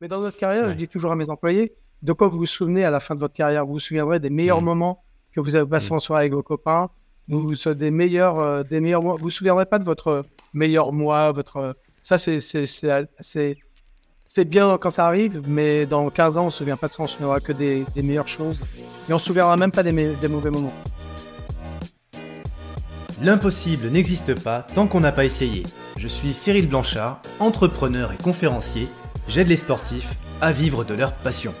Mais dans votre carrière, je dis toujours à mes employés, de quoi vous vous souvenez à la fin de votre carrière? Vous vous souviendrez des meilleurs mmh. moments que vous avez passés mmh. en soirée avec vos copains, vous, vous des meilleurs, euh, des meilleurs mois. Vous vous souviendrez pas de votre meilleur mois, votre ça c'est c'est bien quand ça arrive, mais dans 15 ans on se souvient pas de ça, on se souviendra que des, meilleures choses et on se souviendra même pas des, des mauvais moments. L'impossible n'existe pas tant qu'on n'a pas essayé. Je suis Cyril Blanchard, entrepreneur et conférencier. J'aide les sportifs à vivre de leur passion.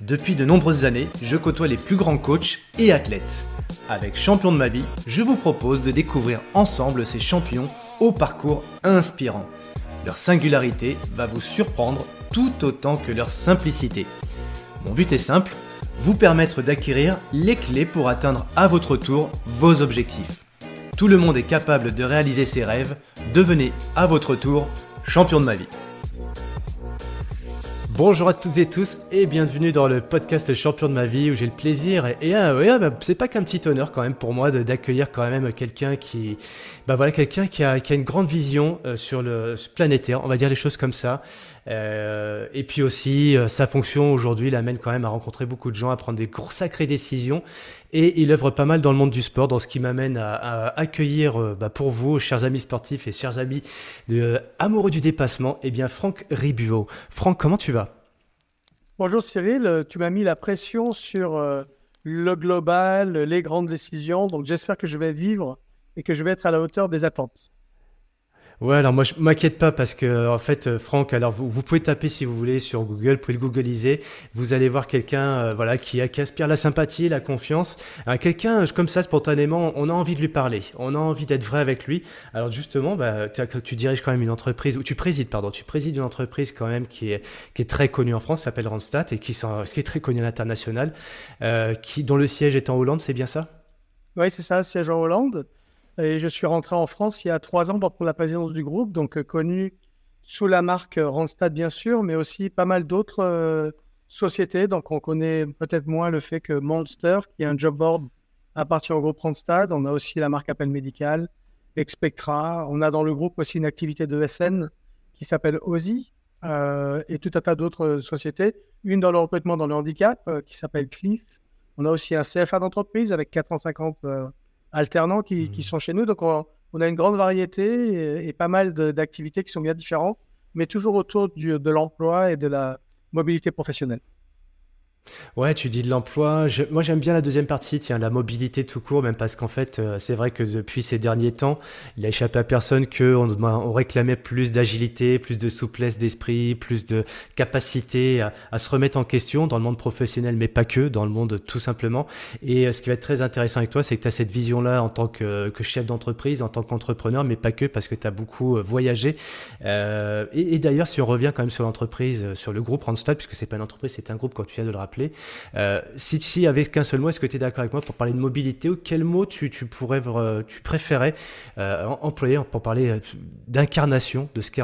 Depuis de nombreuses années, je côtoie les plus grands coachs et athlètes. Avec Champion de ma vie, je vous propose de découvrir ensemble ces champions au parcours inspirant. Leur singularité va vous surprendre tout autant que leur simplicité. Mon but est simple, vous permettre d'acquérir les clés pour atteindre à votre tour vos objectifs. Tout le monde est capable de réaliser ses rêves. Devenez à votre tour champion de ma vie. Bonjour à toutes et tous et bienvenue dans le podcast Champion de ma vie où j'ai le plaisir et, et, euh, bah, c'est pas qu'un petit honneur quand même pour moi d'accueillir quand même quelqu'un qui bah voilà quelqu'un qui a, qui a, une grande vision euh, sur le planétaire on va dire les choses comme ça euh, et puis aussi, euh, sa fonction aujourd'hui l'amène quand même à rencontrer beaucoup de gens, à prendre des sacrées décisions. Et il œuvre pas mal dans le monde du sport, dans ce qui m'amène à, accueillir euh, bah, pour vous, chers amis sportifs et chers amis de, amoureux du dépassement, eh bien Franck Ribuot. Franck, comment tu vas? Bonjour Cyril, tu m'as mis la pression sur le global, les grandes décisions, donc j'espère que je vais vivre et que je vais être à la hauteur des attentes. Ouais, alors moi je m'inquiète pas parce que en fait euh, Franck, alors vous, pouvez taper si vous voulez sur Google, vous pouvez le googliser, vous allez voir quelqu'un euh, voilà qui, qui, aspire la sympathie, la confiance, euh, quelqu'un comme ça spontanément, on a envie de lui parler, on a envie d'être vrai avec lui. Alors justement, bah, tu, diriges quand même une entreprise ou tu présides pardon, tu présides une entreprise quand même qui est qui est très connue en France, s'appelle Randstad et qui, sont, qui est très connue à l'international, qui dont le siège est en Hollande, c'est bien ça? Oui, c'est ça, siège en Hollande. Et je suis rentré en France il y a trois ans pour la présidence du groupe, donc euh, connu sous la marque Randstad bien sûr, mais aussi pas mal d'autres euh, sociétés. Donc on connaît peut-être moins le fait que Monster, qui est un job board, appartient au groupe Randstad. On a aussi la marque Appel Médical, Expectra. On a dans le groupe aussi une activité de SN qui s'appelle OSI euh, et tout un tas d'autres sociétés. Une dans le recrutement dans le handicap qui s'appelle Cliff. On a aussi un CFA d'entreprise avec 450 alternants qui, mmh. sont chez nous. Donc, on, a une grande variété et, pas mal d'activités qui sont bien différentes, mais toujours autour de l'emploi et de la mobilité professionnelle. Ouais, tu dis de l'emploi. Moi, j'aime bien la deuxième partie, tiens, la mobilité tout court, même parce qu'en fait, euh, c'est vrai que depuis ces derniers temps, il a échappé à personne qu'on on réclamait plus d'agilité, plus de souplesse d'esprit, plus de capacité à, se remettre en question dans le monde professionnel, mais pas que, dans le monde tout simplement. Et euh, ce qui va être très intéressant avec toi, c'est que tu as cette vision-là en tant que, chef d'entreprise, en tant qu'entrepreneur, mais pas que, parce que tu as beaucoup euh, voyagé. et, d'ailleurs, si on revient quand même sur l'entreprise, sur le groupe Randstad, puisque c'est pas une entreprise, c'est un groupe, quand tu viens de le rappeler, euh, si, si avec qu'un seul mot, est-ce que tu es d'accord avec moi pour parler de mobilité ou quel mot tu, pourrais, tu préférais euh, employer pour parler euh, d'incarnation de ce qu'est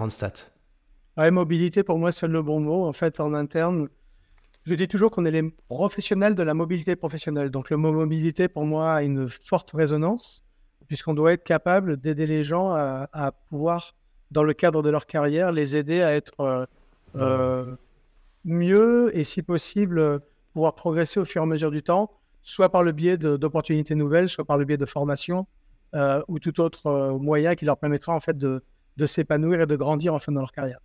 mobilité, pour moi, c'est le bon mot. En fait, en interne, je dis toujours qu'on est les professionnels de la mobilité professionnelle. Donc, le mot mobilité, pour moi, a une forte résonance, puisqu'on doit être capable d'aider les gens à, pouvoir, dans le cadre de leur carrière, les aider à être mieux et si possible euh, pouvoir progresser au fur et à mesure du temps, soit par le biais d'opportunités nouvelles, soit par le biais de formation euh, ou tout autre euh, moyen qui leur permettra en fait de, de s'épanouir et de grandir en fin dans leur carrière.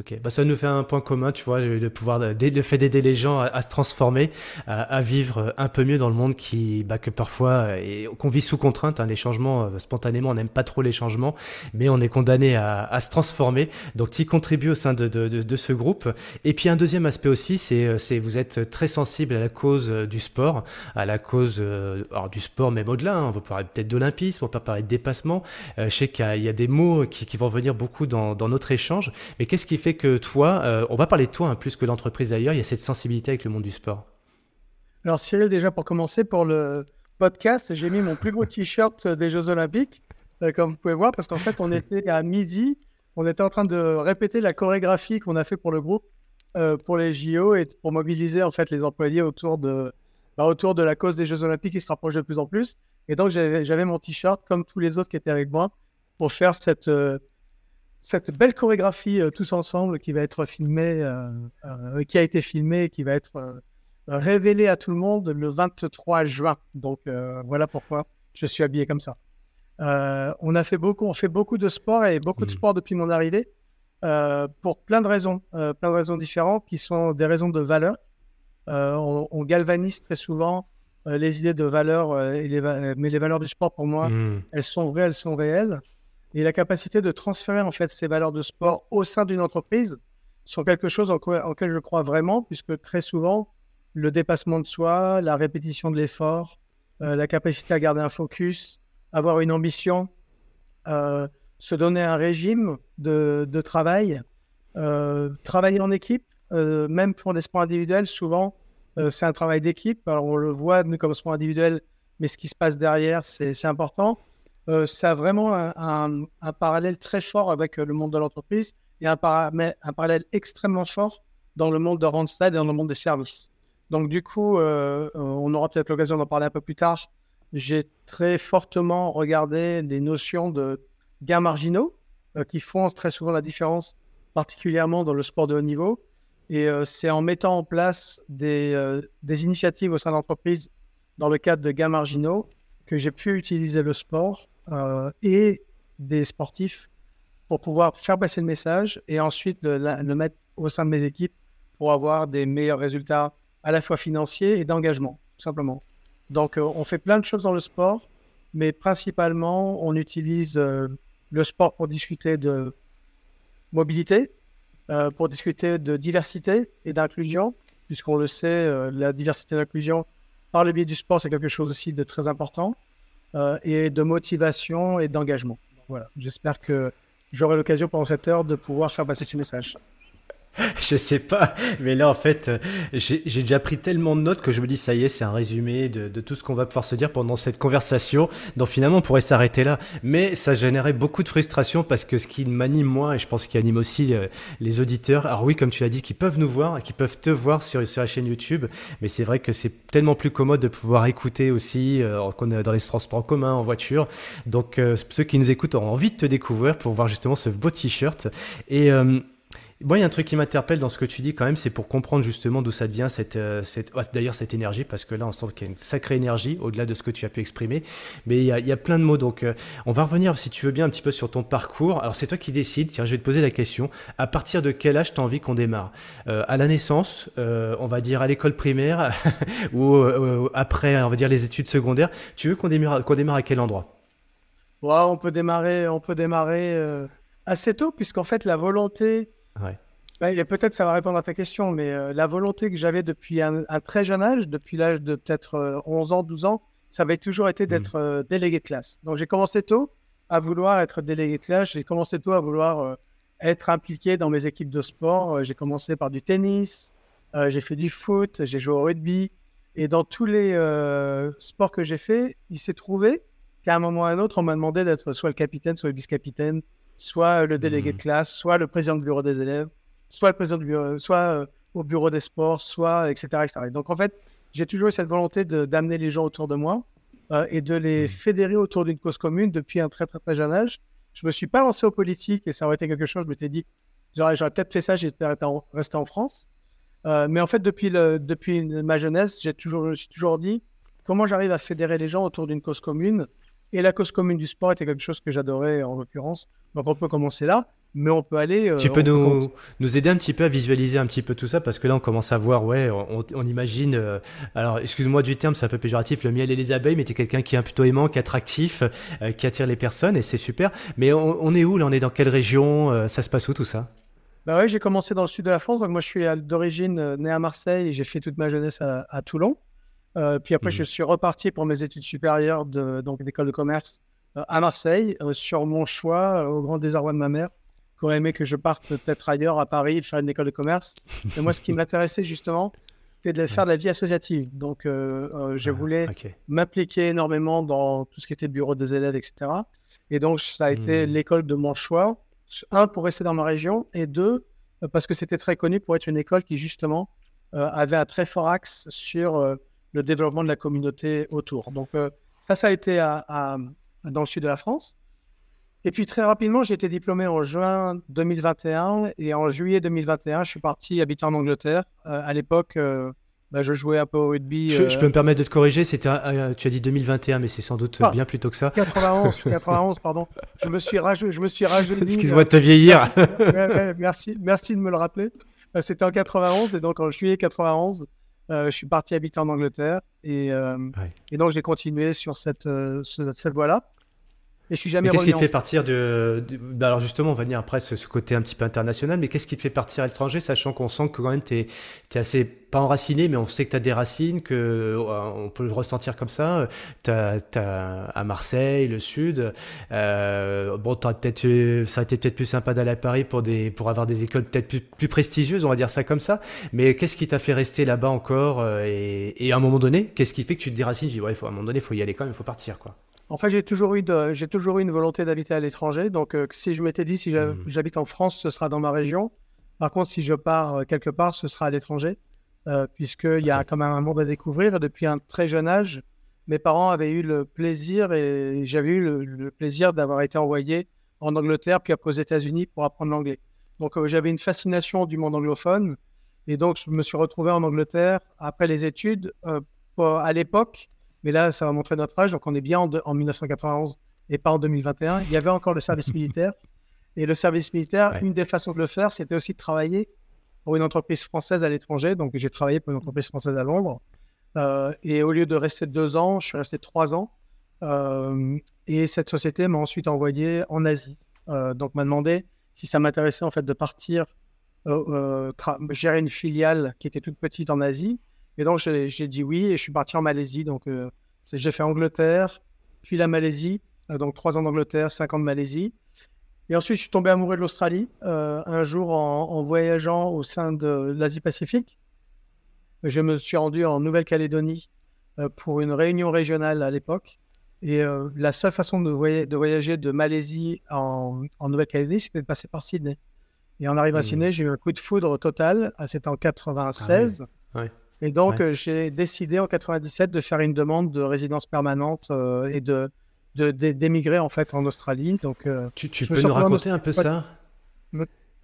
Ok, bah, ça nous fait un point commun, tu vois, le pouvoir, le fait d'aider les gens à, se transformer, à, vivre un peu mieux dans le monde qui, bah, que parfois, et qu'on vit sous contrainte. Hein, les changements, euh, spontanément, on n'aime pas trop les changements, mais on est condamné à, à se transformer. Donc, tu contribues au sein de, de, de, de, ce groupe. Et puis, un deuxième aspect aussi, c'est, euh, c'est vous êtes très sensible à la cause euh, du sport, à la cause alors, du sport, même au-delà. Hein, on va parler peut-être d'olympisme, on peut parler de dépassement. je sais qu'il y, a des mots qui, qui vont venir beaucoup dans, dans notre échange. Mais qu'est-ce qui fait que toi, euh, on va parler de toi hein, plus que l'entreprise d'ailleurs, il y a cette sensibilité avec le monde du sport Alors Cyril, déjà pour commencer, pour le podcast, j'ai mis mon plus beau t-shirt des Jeux Olympiques, euh, comme vous pouvez voir, parce qu'en fait, on était à midi, on était en train de répéter la chorégraphie qu'on a fait pour le groupe, euh, pour les JO, et pour mobiliser en fait les employés autour de, bah, autour de la cause des Jeux Olympiques qui se rapproche de plus en plus. Et donc, j'avais mon t-shirt, comme tous les autres qui étaient avec moi, pour faire cette cette belle chorégraphie tous ensemble qui va être filmée, qui a été filmée, qui va être révélée à tout le monde le 23 juin. Donc voilà pourquoi je suis habillé comme ça. on a fait beaucoup, on fait beaucoup de sport et beaucoup de mmh. sport depuis mon arrivée. Euh, pour plein de raisons, euh, plein de raisons différentes qui sont des raisons de valeur. Euh, on, galvanise très souvent les idées de valeur, et les mais les valeurs du sport pour moi, hmm. elles sont vraies, elles sont réelles. Et la capacité de transférer en fait ces valeurs de sport au sein d'une entreprise sont quelque chose en, auquel je crois vraiment, puisque très souvent, le dépassement de soi, la répétition de l'effort, la capacité à garder un focus, avoir une ambition, se donner un régime de, travail, euh, travailler en équipe, euh, même pour des sports individuels, souvent, euh, c'est un travail d'équipe. Alors, on le voit, nous, comme sport individuel, mais ce qui se passe derrière, c'est important. Ça a vraiment un, parallèle très fort avec le monde de l'entreprise et un, parallèle extrêmement fort dans le monde de Randstad et dans le monde des services. Donc, du coup, on aura peut-être l'occasion d'en parler un peu plus tard. J'ai très fortement regardé des notions de gains marginaux euh, qui font très souvent la différence, particulièrement dans le sport de haut niveau. Et euh, c'est en mettant en place des, euh, des initiatives au sein de l'entreprise dans le cadre de gains marginaux que j'ai pu utiliser le sport et des sportifs pour pouvoir faire passer le message et ensuite le, mettre au sein de mes équipes pour avoir des meilleurs résultats à la fois financiers et d'engagement, tout simplement. Donc, on fait plein de choses dans le sport, mais principalement, on utilise le sport pour discuter de mobilité, euh, pour discuter de diversité et d'inclusion, puisqu'on le sait, euh, la diversité et l'inclusion, par le biais du sport, c'est quelque chose aussi de très important, euh, et de motivation et d'engagement. Voilà, j'espère que j'aurai l'occasion pendant cette heure de pouvoir faire passer ce message. je sais pas, mais là en fait, euh, j'ai déjà pris tellement de notes que je me dis ça y est, c'est un résumé de, tout ce qu'on va pouvoir se dire pendant cette conversation. Donc finalement, on pourrait s'arrêter là, mais ça générait beaucoup de frustration parce que ce qui m'anime moi et je pense qu'il anime aussi euh, les auditeurs. Alors oui, comme tu l'as dit, qui peuvent nous voir, qui peuvent te voir sur, sur la chaîne YouTube, mais c'est vrai que c'est tellement plus commode de pouvoir écouter aussi euh, dans les transports en commun, en voiture. Donc ceux qui nous écoutent auront envie de te découvrir pour voir justement ce beau t-shirt et Bon, il y a un truc qui m'interpelle dans ce que tu dis quand même, c'est pour comprendre justement d'où ça vient cette, euh, cette d'ailleurs cette énergie, parce que là on sent qu'il y a une sacrée énergie au-delà de ce que tu as pu exprimer. Mais il y a, plein de mots, donc euh, on va revenir si tu veux bien un petit peu sur ton parcours. Alors c'est toi qui décides. Tiens, je vais te poser la question. À partir de quel âge tu as envie qu'on démarre? Euh, À la naissance, on va dire à l'école primaire ou après, on va dire les études secondaires. Tu veux qu'on démarre, qu'on démarre à quel endroit? On peut démarrer, on peut démarrer assez tôt, puisqu'en fait la volonté Ouais. Bah, peut-être ça va répondre à ta question, mais euh, la volonté que j'avais depuis un, très jeune âge, depuis l'âge de peut-être 11 euh, ans, 12 ans, ça avait toujours été mmh. d'être euh, délégué de classe. Donc j'ai commencé tôt à vouloir être délégué de classe, j'ai commencé tôt à vouloir être impliqué dans mes équipes de sport. j'ai commencé par du tennis, j'ai fait du foot, j'ai joué au rugby. Et dans tous les sports que j'ai fait, il s'est trouvé qu'à un moment ou à un autre, on m'a demandé d'être soit le capitaine, soit le vice-capitaine soit le délégué de mmh. classe, soit le président du bureau des élèves, soit le président du bureau, soit euh, au bureau des sports, soit etc. etc. donc en fait, j'ai toujours eu cette volonté d'amener les gens autour de moi euh, et de les mmh. fédérer autour d'une cause commune depuis un très très très jeune âge. Je me suis pas lancé aux politiques et ça aurait été quelque chose. Je m'étais dit, j'aurais, peut-être fait ça, j'étais resté en France. Euh, mais en fait, depuis, le, depuis ma jeunesse, j'ai toujours, je me suis toujours dit comment j'arrive à fédérer les gens autour d'une cause commune et la cause commune du sport était quelque chose que j'adorais en l'occurrence. Donc on peut commencer là, mais on peut aller. Euh, tu peux nous, nous aider un petit peu à visualiser un petit peu tout ça parce que là on commence à voir, ouais, on, imagine. Euh, alors excuse-moi du terme, c'est un peu péjoratif, le miel et les abeilles, mais tu es quelqu'un qui est plutôt aimant, qui est attractif, euh, qui attire les personnes et c'est super. Mais on, est où là? On est dans quelle région? Ça se passe où tout ça? Bah ouais, j'ai commencé dans le sud de la France. Donc moi je suis d'origine né à Marseille et j'ai fait toute ma jeunesse à Toulon. Euh, puis après, je mmh. suis reparti pour mes études supérieures de, donc d'école de commerce euh, à Marseille, euh, sur mon choix, au grand désarroi de ma mère, qui aurait aimé que je parte peut-être ailleurs, à Paris, faire une école de commerce. Et moi, ce qui m'intéressait justement, c'était de faire de la vie associative. Donc, je voulais m'impliquer énormément dans tout ce qui était bureau des élèves, etc. Et donc, ça a été mmh. l'école de mon choix. Un, pour rester dans ma région, et deux, parce que c'était très connu pour être une école qui, justement, avait un très fort axe sur le développement de la communauté autour. Donc, euh, ça, ça a été à, dans le sud de la France. Et puis très rapidement, j'ai été diplômé en juin 2021 et en juillet 2021, je suis parti habiter en Angleterre. à l'époque, bah, je jouais un peu au rugby. Je, peux me permettre de te corriger, c'était, tu as dit 2021, mais c'est sans doute ah, bien plus tôt que ça. 91, 91, pardon. Je me suis rajeuni. Je me suis Excuse-moi de te vieillir. merci, merci de me le rappeler. C'était en 91 et donc en juillet 91, euh, je suis parti habiter en Angleterre et, euh, et donc j'ai continué sur cette, euh, cette voie-là. Et je suis jamais Qu'est-ce qui te fait partir de, bah, Alors justement, on va venir après ce, ce, côté un petit peu international, mais qu'est-ce qui te fait partir à l'étranger, sachant qu'on sent que quand même tu es, assez, pas enraciné, mais on sait que tu as des racines, que euh, on peut le ressentir comme ça. Tu as, à Marseille, le sud. Euh, bon, peut-être, ça a été peut-être plus sympa d'aller à Paris pour, des, pour avoir des écoles peut-être plus, plus, prestigieuses, on va dire ça comme ça. Mais qu'est-ce qui t'a fait rester là-bas encore euh, et, et, à un moment donné, qu'est-ce qui fait que tu te déracines? Je dis, ouais, faut, à un moment donné, il faut y aller quand même, il faut partir. quoi. En fait, j'ai toujours eu j'ai toujours eu une volonté d'habiter à l'étranger. Donc, euh, si je m'étais dit si mmh. j'habite en France, ce sera dans ma région. Par contre, si je pars euh, quelque part, ce sera à l'étranger, euh, puisqu'il y a quand même un monde à découvrir. Et depuis un très jeune âge, mes parents avaient eu le plaisir et j'avais eu le, plaisir d'avoir été envoyé en Angleterre puis après aux États-Unis pour apprendre l'anglais. Donc, j'avais une fascination du monde anglophone. Et donc, je me suis retrouvé en Angleterre après les études. à l'époque, mais là, ça va montrer notre âge. Donc, on est bien en, 1991 et pas en 2021. Il y avait encore le service militaire. Et le service militaire, une des façons de le faire, c'était aussi de travailler pour une entreprise française à l'étranger. Donc, j'ai travaillé pour une entreprise française à Londres. Euh, et au lieu de rester deux ans, je suis resté trois ans. Euh, et cette société m'a ensuite envoyé en Asie. Euh, donc, m'a demandé si ça m'intéressait en fait de partir gérer une filiale qui était toute petite en Asie et donc, j'ai dit oui et je suis parti en Malaisie. Donc, euh, j'ai fait Angleterre, puis la Malaisie. Euh, donc, trois ans d'Angleterre, cinq ans de Malaisie. Et ensuite, je suis tombé amoureux de l'Australie euh, un jour en, voyageant au sein de l'Asie-Pacifique. Je me suis rendu en Nouvelle-Calédonie pour une réunion régionale à l'époque. Et la seule façon de, voyager de Malaisie en, Nouvelle-Calédonie, c'était de passer par Sydney. Et en arrivant à mmh. Sydney, j'ai eu un coup de foudre total. C'était en 96. Ah et donc, euh, j'ai décidé en 97 de faire une demande de résidence permanente euh, et de d'émigrer en fait en Australie. Donc, euh, tu, tu peux nous raconter un peu ça?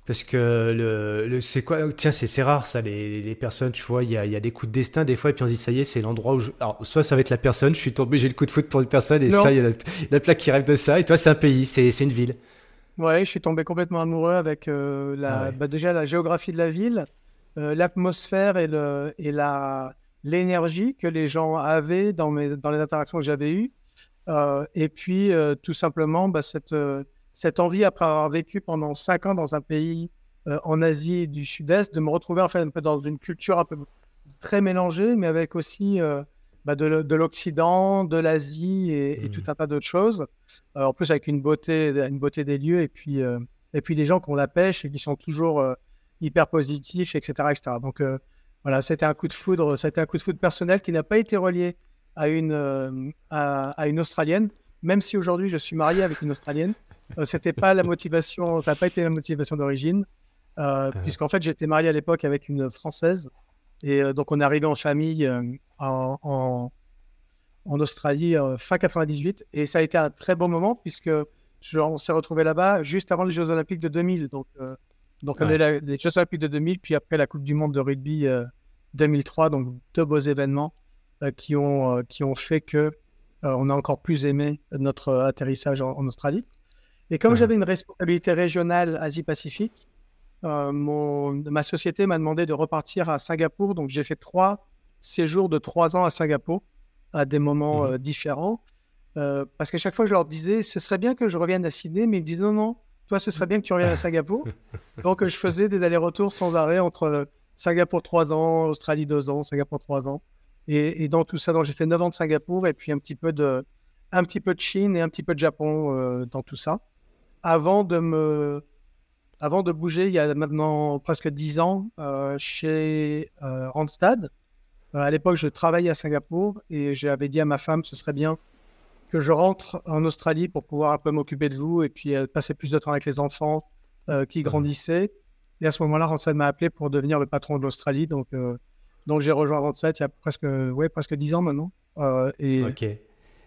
Parce que le, le c'est quoi? Tiens, c'est rare ça, les, les, personnes, tu vois, il y a, y a, des coups de destin des fois, et puis on se dit, ça y est, c'est l'endroit où je. Alors, soit ça va être la personne, je suis tombé, j'ai le coup de foot pour une personne, et ça, il y a la, plaque qui rêve de ça, et toi, c'est un pays, c'est une ville. Ouais, je suis tombé complètement amoureux avec la, ah bah, déjà la géographie de la ville, euh, l'atmosphère et, le, et la, l'énergie que les gens avaient dans, mes, dans les interactions que j'avais eues. Euh, et puis, euh, tout simplement, bah, cette, cette envie, après avoir vécu pendant cinq ans dans un pays en Asie du Sud-Est, de me retrouver en fait un peu dans une culture un peu très mélangée, mais avec aussi bah, de, de l'Occident, de l'Asie et, et, tout mmh. un tas d'autres choses. en plus, avec une beauté, une beauté des lieux et puis, et puis des gens qui ont la pêche et qui sont toujours hyper positif, etc. etc. Donc euh, voilà, c'était un coup de foudre, c'était un coup de foudre personnel qui n'a pas été relié à une, euh, à, une Australienne, même si aujourd'hui je suis marié avec une Australienne. Euh, c'était pas la motivation, ça n'a pas été la motivation d'origine, puisqu'en fait j'étais marié à l'époque avec une Française. Et donc on est arrivé en famille en, en, en, Australie fin 98. Et ça a été un très bon moment puisque on s'est retrouvé là-bas juste avant les Jeux Olympiques de 2000. Donc donc, on est les Jeux Olympiques de 2000, puis après la Coupe du Monde de rugby 2003, euh, donc deux beaux événements euh, qui, ont, euh, qui ont fait que on a encore plus aimé notre atterrissage en, Australie. Et comme j'avais une responsabilité régionale Asie-Pacifique, mon, ma société m'a demandé de repartir à Singapour. Donc, j'ai fait trois séjours de trois ans à Singapour à des moments mmh différents. parce qu'à chaque fois, je leur disais, ce serait bien que je revienne à Sydney, mais ils me disent non, non, toi, ce serait bien que tu reviennes à Singapour. Donc, je faisais des allers-retours sans arrêt entre Singapour 3 ans, Australie 2 ans, Singapour 3 ans. Et, dans tout ça, j'ai fait 9 ans de Singapour et puis un petit peu de, un petit peu de Chine et un petit peu de Japon euh, dans tout ça. Avant de me, avant de bouger, il y a maintenant presque 10 ans, euh, chez euh, Randstad. à l'époque, je travaillais à Singapour et j'avais dit à ma femme, ce serait bien que je rentre en Australie pour pouvoir un peu m'occuper de vous et puis euh, passer plus de temps avec les enfants euh, qui grandissaient. Et à ce moment-là, Randstad m'a appelé pour devenir le patron de l'Australie. Donc, euh, donc j'ai rejoint Randstad il y a presque, ouais, presque 10 ans maintenant. et,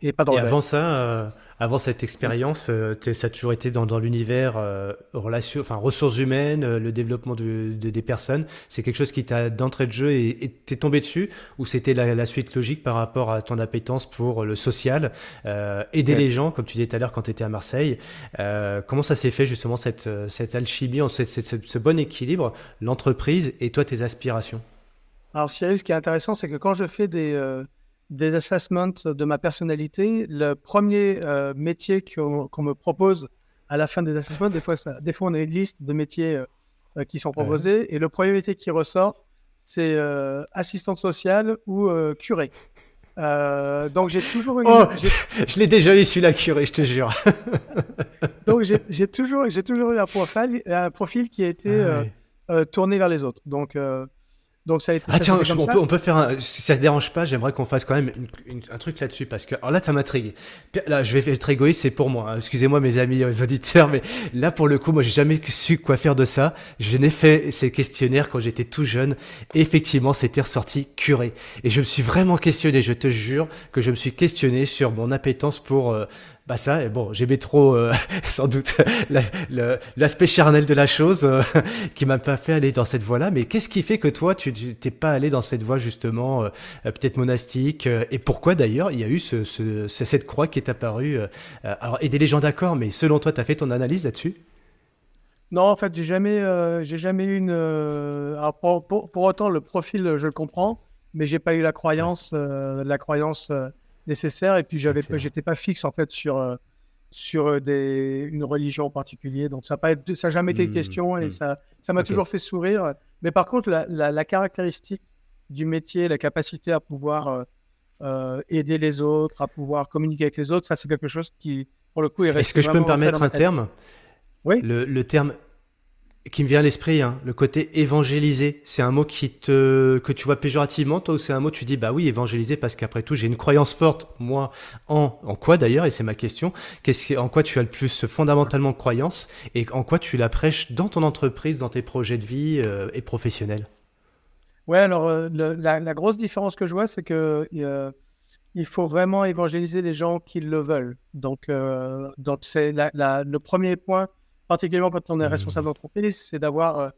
et pas dans et avant ça, avant cette expérience, euh, ça a toujours été dans, dans l'univers euh, relation, enfin ressources humaines, euh, le développement de, des personnes. C'est quelque chose qui t'a d'entrée de jeu et t'es tombé dessus ou c'était la, suite logique par rapport à ton appétence pour le social, aider les gens, comme tu disais tout à l'heure quand tu étais à Marseille. comment ça s'est fait justement cette, cette alchimie, cette, ce bon équilibre, l'entreprise et toi tes aspirations? Alors Cyril, ce qui est intéressant, c'est que quand je fais des des assessments de ma personnalité. Le premier euh, métier qu'on me propose à la fin des assessments, des fois, ça, des fois on a une liste de métiers euh, euh, qui sont proposés, et le premier métier qui ressort, c'est assistante sociale ou curé. donc j'ai toujours Oh, je l'ai déjà eu celui-là curé, je te jure. donc j'ai toujours, toujours eu un profil, un profil qui a été ah tourné vers les autres. Donc donc ça a été. Ah tiens, on, peut, on, peut, faire un, si ça te dérange pas, j'aimerais qu'on fasse quand même un truc là-dessus parce que alors là ça m'intrigue. Là, je vais être égoïste, c'est pour moi. Hein. Excusez-moi mes amis les auditeurs, mais là pour le coup, moi j'ai jamais su quoi faire de ça. Je n'ai fait ces questionnaires quand j'étais tout jeune. Et effectivement, c'était ressorti curé. Et je me suis vraiment questionné. Je te jure que je me suis questionné sur mon appétence pour euh, bah ça, bon, j'aimais trop euh, sans doute l'aspect charnel de la chose euh, qui m'a pas fait aller dans cette voie-là. Mais qu'est-ce qui fait que toi, tu t'es pas allé dans cette voie justement, euh, peut-être monastique Et pourquoi d'ailleurs il y a eu ce, ce, cette croix qui est apparue Alors aider les gens d'accord, mais selon toi, tu as fait ton analyse là-dessus? Non, en fait, j'ai jamais, j'ai jamais eu une. Alors pour, pour, pour, autant, le profil, je le comprends, mais j'ai pas eu la croyance, la croyance nécessaire. Et puis, j'avais, j'étais pas fixe en fait sur, euh, sur euh, des, une religion en particulier. Donc, ça n'a ça jamais été une mmh, question et mmh. ça, ça m'a toujours fait sourire. Mais par contre, la, la, caractéristique du métier, la capacité à pouvoir euh, aider les autres, à pouvoir communiquer avec les autres, ça, c'est quelque chose qui, pour le coup, est Est-ce que je peux me permettre un terme? Oui. Le, le terme qui me vient à l'esprit, hein, le côté évangéliser. C'est un mot qui te, que tu vois péjorativement, toi, ou c'est un mot tu dis, bah oui, évangéliser, parce qu'après tout, j'ai une croyance forte, moi, en, en quoi d'ailleurs, et c'est ma question, qu'est-ce, en quoi tu as le plus fondamentalement croyance, et en quoi tu la prêches dans ton entreprise, dans tes projets de vie euh, et professionnels? Ouais, alors, euh, la, grosse différence que je vois, c'est que euh, il faut vraiment évangéliser les gens qui le veulent. Donc, donc c'est le premier point particulièrement quand on est mmh. responsable d'entreprise, c'est d'avoir euh,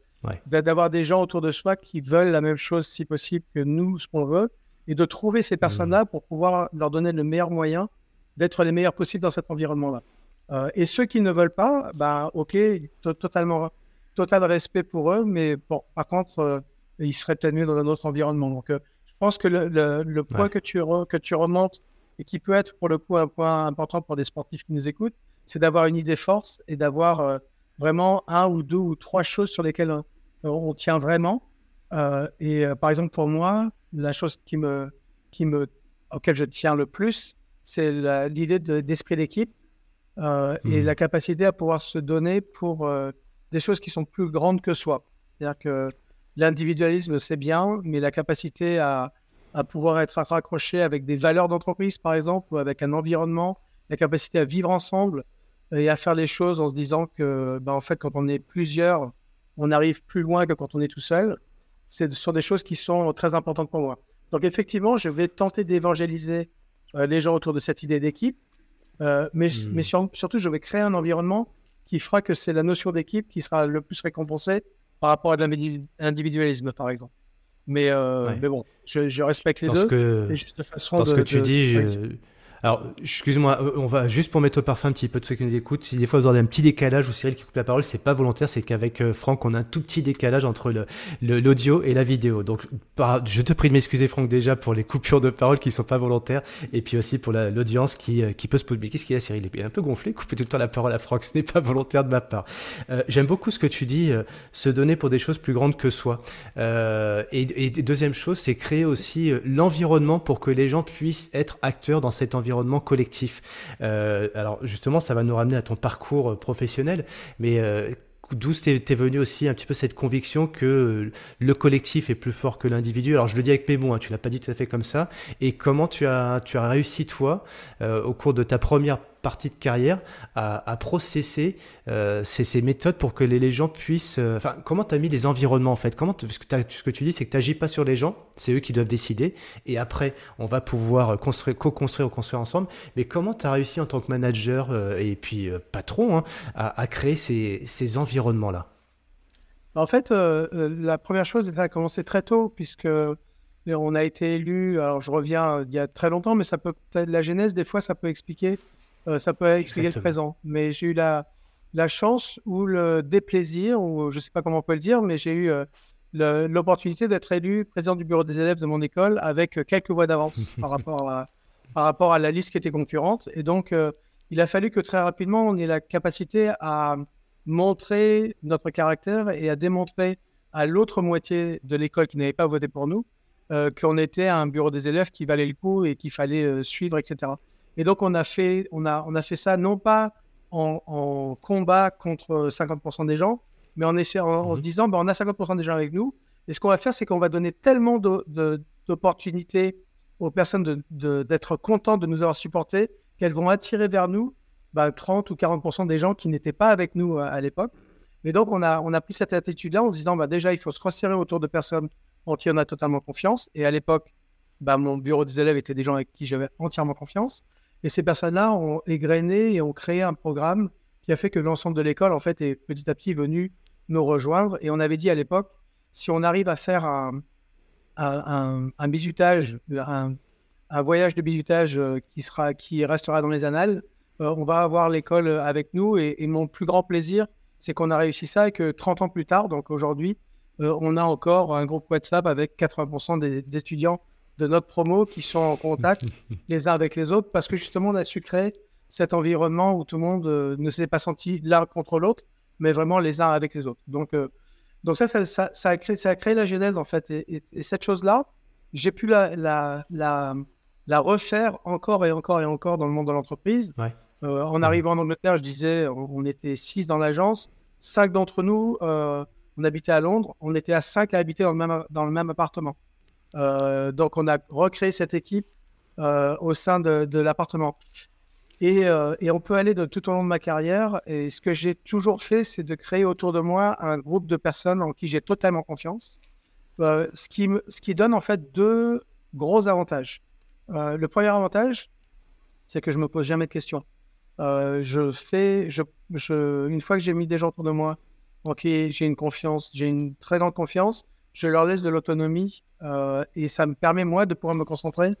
d'avoir des gens autour de soi qui veulent la même chose, si possible, que nous, ce qu'on veut, et de trouver ces personnes-là mmh. pour pouvoir leur donner le meilleur moyen d'être les meilleurs possibles dans cet environnement-là. Euh, et ceux qui ne veulent pas, bah, ok, totalement, total respect pour eux, mais bon, par contre, euh, ils seraient peut-être mieux dans un autre environnement. Donc, je pense que le, le, point que, tu que tu remontes et qui peut être pour le coup un point important pour des sportifs qui nous écoutent, c'est d'avoir une idée force et d'avoir euh, vraiment un ou deux ou trois choses sur lesquelles euh, on tient vraiment. Euh, et par exemple, pour moi, la chose qui me, qui me, auquel je tiens le plus, c'est l'idée d'esprit d'équipe et mmh. la capacité à pouvoir se donner pour des choses qui sont plus grandes que soi. C'est-à-dire que l'individualisme, c'est bien, mais la capacité à, à pouvoir être raccroché avec des valeurs d'entreprise, par exemple, ou avec un environnement, la capacité à vivre ensemble et à faire les choses en se disant que, bah, en fait, quand on est plusieurs, on arrive plus loin que quand on est tout seul. Ce sont des choses qui sont très importantes pour moi. Donc, effectivement, je vais tenter d'évangéliser euh, les gens autour de cette idée d'équipe, euh, mais, mmh. mais surtout, je vais créer un environnement qui fera que c'est la notion d'équipe qui sera le plus récompensée par rapport à de l'individualisme, par exemple. Mais, euh, mais bon, je, respecte les deux. Que, juste façon dans ce que tu dis, alors, excuse-moi, euh, on va juste pour mettre au parfum un petit peu de ceux qui nous écoutent. Si des fois vous avez un petit décalage ou Cyril qui coupe la parole, c'est pas volontaire, c'est qu'avec euh, Franck, on a un tout petit décalage entre l'audio et la vidéo. Donc, je te prie de m'excuser, Franck, déjà pour les coupures de parole qui sont pas volontaires et puis aussi pour l'audience qui, euh, qui peut se poser. Qu'est-ce qu'il y a, Cyril Il est un peu gonflé, couper tout le temps la parole à Franck, ce n'est pas volontaire de ma part. J'aime beaucoup ce que tu dis, se donner pour des choses plus grandes que soi. et, et deuxième chose, c'est créer aussi l'environnement pour que les gens puissent être acteurs dans cet environnement collectif. Euh, alors justement, ça va nous ramener à ton parcours euh, professionnel, mais euh, d'où t'es venu aussi un petit peu cette conviction que le collectif est plus fort que l'individu? Alors je le dis avec mes mots, hein, tu l'as pas dit tout à fait comme ça. Et comment tu as, tu as réussi toi au cours de ta première partie de carrière à, processer euh, ces, méthodes pour que les, gens puissent... Euh, enfin, comment tu as mis des environnements en fait? Comment Parce que ce que tu dis, c'est que tu n'agis pas sur les gens, c'est eux qui doivent décider. Et après, on va pouvoir construire, co-construire ou construire ensemble. Mais comment tu as réussi en tant que manager euh, et puis patron hein, à, créer ces, ces environnements-là? En fait, la première chose, ça a commencé très tôt puisque on a été élu, alors je reviens il y a très longtemps, mais ça peut la genèse, des fois, ça peut expliquer, euh, ça peut expliquer le présent. Mais j'ai eu la, la chance ou le déplaisir, ou je ne sais pas comment on peut le dire, mais j'ai eu euh, l'opportunité d'être élu président du bureau des élèves de mon école avec euh, quelques voix d'avance par, rapport à, par rapport à la liste qui était concurrente. Et donc, il a fallu que très rapidement, on ait la capacité à montrer notre caractère et à démontrer à l'autre moitié de l'école qui n'avait pas voté pour nous qu'on était un bureau des élèves qui valait le coup et qu'il fallait suivre, etc. Et donc, on a fait, on a, on a fait ça non pas en, combat contre 50% des gens, mais en, essayant, en, se mhm. disant, ben, on a 50% des gens avec nous. Et ce qu'on va faire, c'est qu'on va donner tellement d'opportunités aux personnes d'être contentes de nous avoir supportés qu'elles vont attirer vers nous 30 ben, ou 40% des gens qui n'étaient pas avec nous euh, à, l'époque. Et donc, on a, on a pris cette attitude-là en se disant, bah, déjà, il faut se resserrer autour de personnes en qui on a totalement confiance. Et à l'époque, bah, mon bureau des élèves était des gens avec qui j'avais entièrement confiance. Et ces personnes-là ont égrené et ont créé un programme qui a fait que l'ensemble de l'école, en fait, est petit à petit venu nous rejoindre. Et on avait dit à l'époque, si on arrive à faire un, un, un, bisutage, un, voyage de bisutage euh, qui, sera, qui restera dans les annales, euh, on va avoir l'école avec nous. Et, et, mon plus grand plaisir, c'est qu'on a réussi ça et que 30 ans plus tard, donc aujourd'hui, euh, on a encore un groupe WhatsApp avec 80% des, étudiants de notre promo qui sont en contact les uns avec les autres parce que justement, on a su créer cet environnement où tout le monde euh, ne s'est pas senti l'un contre l'autre, mais vraiment les uns avec les autres. Donc, euh, donc ça ça, a créé, ça a créé la genèse en fait. Et, cette chose-là, j'ai pu la, la, la, refaire encore et encore et encore dans le monde de l'entreprise. en arrivant en Angleterre, je disais, on, était six dans l'agence, cinq d'entre nous on habitait à Londres, on était à cinq à habiter dans le même, dans le même appartement. Euh, donc, on a recréé cette équipe euh, au sein de, l'appartement. Euh, et, on peut aller de, tout au long de ma carrière. Et ce que j'ai toujours fait, c'est de créer autour de moi un groupe de personnes en qui j'ai totalement confiance. ce, qui donne en fait deux gros avantages. le premier avantage, c'est que je me pose jamais de questions. une fois que j'ai mis des gens autour de moi ok, j'ai une confiance, j'ai une très grande confiance, je leur laisse de l'autonomie euh, et ça me permet moi de pouvoir me concentrer.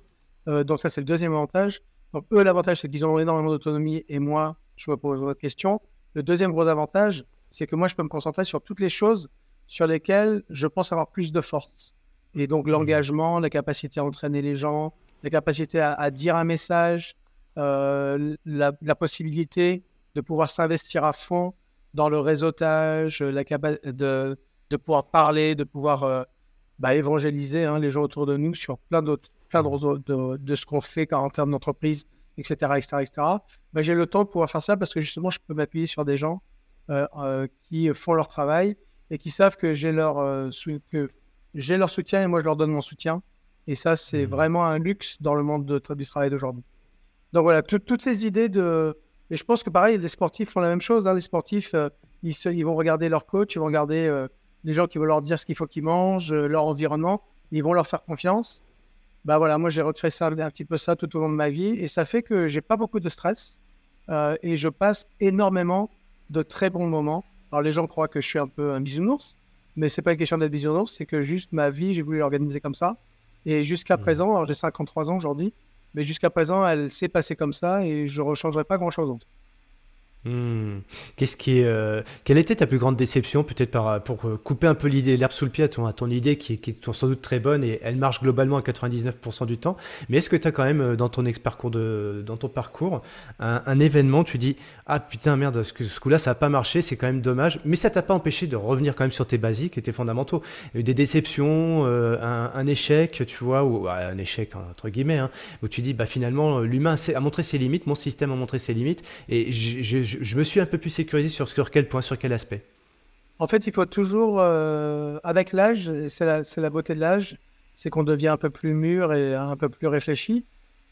Euh, donc ça c'est le deuxième avantage. Donc eux l'avantage c'est qu'ils ont énormément d'autonomie et moi je me pose votre question. Le deuxième gros avantage c'est que moi je peux me concentrer sur toutes les choses sur lesquelles je pense avoir plus de force. Et donc mmh. l'engagement, la capacité à entraîner les gens, la capacité à, dire un message, euh, la, la, possibilité de pouvoir s'investir à fond dans le réseautage, la capacité de, de, pouvoir parler, de pouvoir euh, bah, évangéliser hein, les gens autour de nous sur plein d'autres, plein de, de, ce qu'on fait en termes d'entreprise, etc., etc., etc. Bah, j'ai le temps de pouvoir faire ça parce que justement, je peux m'appuyer sur des gens euh, euh, qui font leur travail et qui savent que j'ai leur, que j'ai leur soutien et moi, je leur donne mon soutien. Et ça, c'est mmh. vraiment un luxe dans le monde de, du travail d'aujourd'hui. Donc voilà, toutes ces idées de, et je pense que pareil, les sportifs font la même chose. Hein. Les sportifs, ils, ils, vont regarder leur coach, ils vont regarder les gens qui vont leur dire ce qu'il faut qu'ils mangent, euh, leur environnement, ils vont leur faire confiance. Bah voilà, moi j'ai recréé ça un petit peu ça tout au long de ma vie et ça fait que j'ai pas beaucoup de stress et je passe énormément de très bons moments. Alors les gens croient que je suis un peu un bisounours, mais c'est pas une question d'être bisounours, c'est que juste ma vie, j'ai voulu l'organiser comme ça. Et jusqu'à mmh. présent, alors j'ai 53 ans aujourd'hui, mais jusqu'à présent, elle s'est passée comme ça et je ne rechangerai pas grand-chose Hmm. Qu'est-ce qui est, euh, quelle était ta plus grande déception, peut-être pour euh, couper un peu l'idée, l'herbe sous le pied à ton, ton idée qui, qui, est sans doute très bonne et elle marche globalement à 99% du temps. Mais est-ce que tu as quand même euh, dans ton, parcours dans ton parcours un, événement, tu dis Ah putain, merde, ce, coup-là, ça n'a pas marché, c'est quand même dommage. Mais ça t'a pas empêché de revenir quand même sur tes basiques et tes fondamentaux. Des déceptions, un, échec, tu vois, ou un échec entre guillemets, hein, où tu dis bah, Finalement, l'humain a montré ses limites, mon système a montré ses limites et je je, me suis un peu plus sécurisé sur, sur quel point, sur quel aspect En fait, il faut toujours, euh, avec l'âge, c'est la, la, beauté de l'âge, c'est qu'on devient un peu plus mûr et un peu plus réfléchi.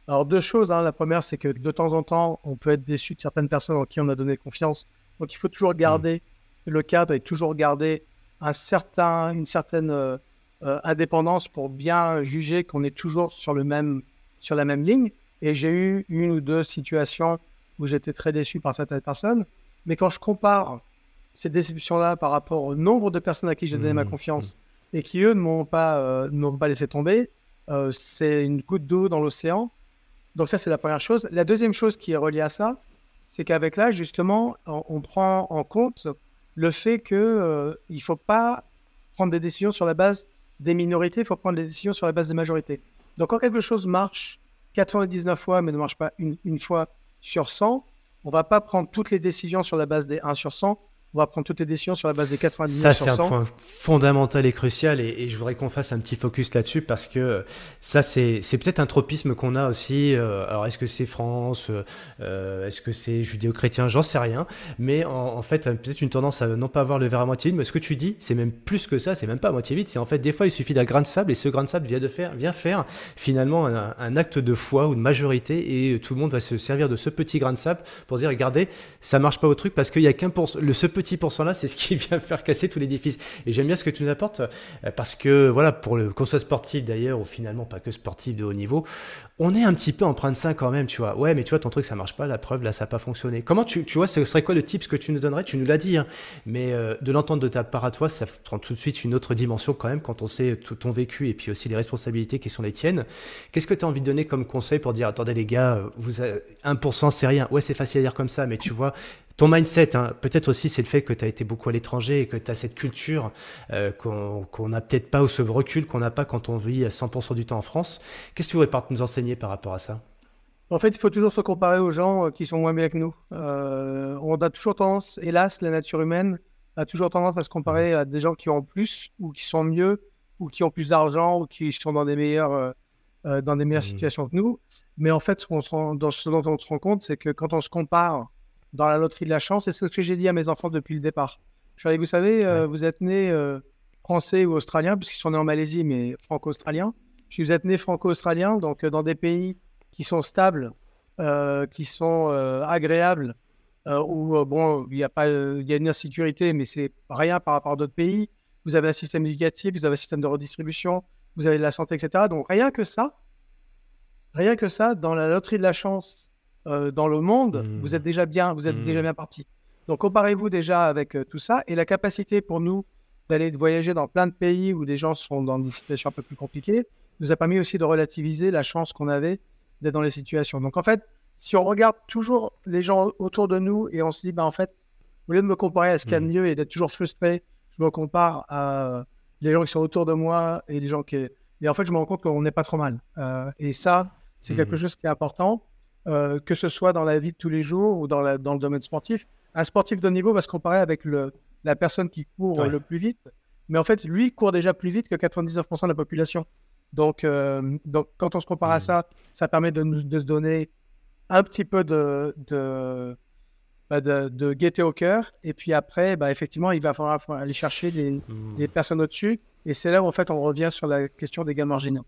Alors, deux choses. Hein. La première, c'est que de temps en temps, on peut être déçu de certaines personnes en qui on a donné confiance. Donc, il faut toujours garder le cadre et toujours garder un certain, une certaine euh, euh, indépendance pour bien juger qu'on est toujours sur, le même, sur la même ligne. Et j'ai eu une ou deux situations où j'étais très déçu par certaines personnes. Mais quand je compare ces déceptions-là par rapport au nombre de personnes à qui j'ai donné ma mmh, confiance et qui, eux, ne m'ont pas, euh, pas laissé tomber, euh, c'est une goutte d'eau dans l'océan. Donc ça, c'est la première chose. La deuxième chose qui est reliée à ça, c'est qu'avec l'âge, justement, on, prend en compte le fait qu'il euh, il ne faut pas prendre des décisions sur la base des minorités, il faut prendre des décisions sur la base des majorités. Donc quand quelque chose marche 99 fois, mais ne marche pas une, une fois sur 100, on va pas prendre toutes les décisions sur la base des 1 sur 100, on va prendre toutes les décisions sur la base des 90 Ça, c'est un point fondamental et crucial, et, je voudrais qu'on fasse un petit focus là-dessus parce que ça, c'est peut-être un tropisme qu'on a aussi. Euh, alors, est-ce que c'est France euh, Est-ce que c'est judéo-chrétien J'en sais rien. Mais en, fait, peut-être une tendance à non pas avoir le verre à moitié vide. Mais ce que tu dis, c'est même plus que ça, c'est même pas à moitié vide. C'est en fait, des fois, il suffit d'un grain de sable, et ce grain de sable vient, de faire, vient faire finalement un, acte de foi ou de majorité, et tout le monde va se servir de ce petit grain de sable pour dire regardez, ça marche pas au truc parce qu'il y a qu'un pour le ce petit pourcent-là, c'est ce qui vient faire casser tout l'édifice. Et j'aime bien ce que tu nous apportes, euh, parce que, voilà, pour le, qu'on soit sportif d'ailleurs, ou finalement pas que sportif de haut niveau, on est un petit peu empreint de ça quand même, tu vois. Ouais, mais tu vois, ton truc, ça marche pas, la preuve, là, ça n'a pas fonctionné. Comment tu, tu vois, ce serait quoi le tips que tu nous donnerais? Tu nous l'as dit, hein, mais euh, de l'entendre de ta part à toi, ça prend tout de suite une autre dimension quand même quand on sait tout ton vécu et puis aussi les responsabilités qui sont les tiennes. Qu'est-ce que tu as envie de donner comme conseil pour dire, attendez les gars, vous 1% c'est rien. Ouais, c'est facile à dire comme ça, mais tu vois, ton mindset, hein, peut-être aussi, c'est le fait que tu as été beaucoup à l'étranger et que tu as cette culture euh, qu'on n'a peut-être pas ou ce recul qu'on n'a pas quand on vit 100% du temps en France. Qu'est-ce que tu voudrais nous enseigner par rapport à ça? En fait, il faut toujours se comparer aux gens euh, qui sont moins bien que nous. Euh, on a toujours tendance, hélas, la nature humaine a toujours tendance à se comparer à des gens qui ont plus ou qui sont mieux ou qui ont plus d'argent ou qui sont dans des meilleures, dans des meilleures mmh. situations que nous. Mais en fait, ce, dans ce dont on se rend compte, c'est que quand on se compare dans la loterie de la chance. C'est ce que j'ai dit à mes enfants depuis le départ. Je vous savez, euh, vous êtes né euh, français ou australien, puisqu'ils sont nés en Malaisie, mais franco-australien. Si vous êtes né franco-australien, donc euh, dans des pays qui sont stables, qui sont agréables, où bon, il y a pas, il y a une insécurité, mais c'est rien par rapport à d'autres pays. Vous avez un système éducatif, vous avez un système de redistribution, vous avez de la santé, etc. Donc rien que ça, rien que ça, dans la loterie de la chance euh, dans le monde, vous mmh. êtes déjà bien, vous êtes déjà mmh. bien parti. Donc comparez-vous déjà avec euh, tout ça et la capacité pour nous d'aller voyager dans plein de pays où des gens sont dans des situations un peu plus compliquées nous a permis aussi de relativiser la chance qu'on avait d'être dans les situations. Donc en fait, si on regarde toujours les gens autour de nous et on se dit, bah, en fait, au lieu de me comparer à ce qu'il y a de mmh. mieux et d'être toujours frustré, je me compare à les gens qui sont autour de moi et les gens qui... Et en fait, je me rends compte qu'on n'est pas trop mal. Euh, et ça, c'est quelque chose qui est important. Euh, que ce soit dans la vie de tous les jours ou dans, dans le domaine sportif. Un sportif de niveau va se comparer avec le, la personne qui court le plus vite, mais en fait, lui court déjà plus vite que 99% de la population. Donc, euh, donc, quand on se compare à mmh. ça, ça permet de, de, se donner un petit peu de, de, bah, de, gaieté au cœur. Et puis après, bah, effectivement, il va falloir aller chercher les, mmh. les personnes au-dessus. Et c'est là où en fait, on revient sur la question des gains marginaux.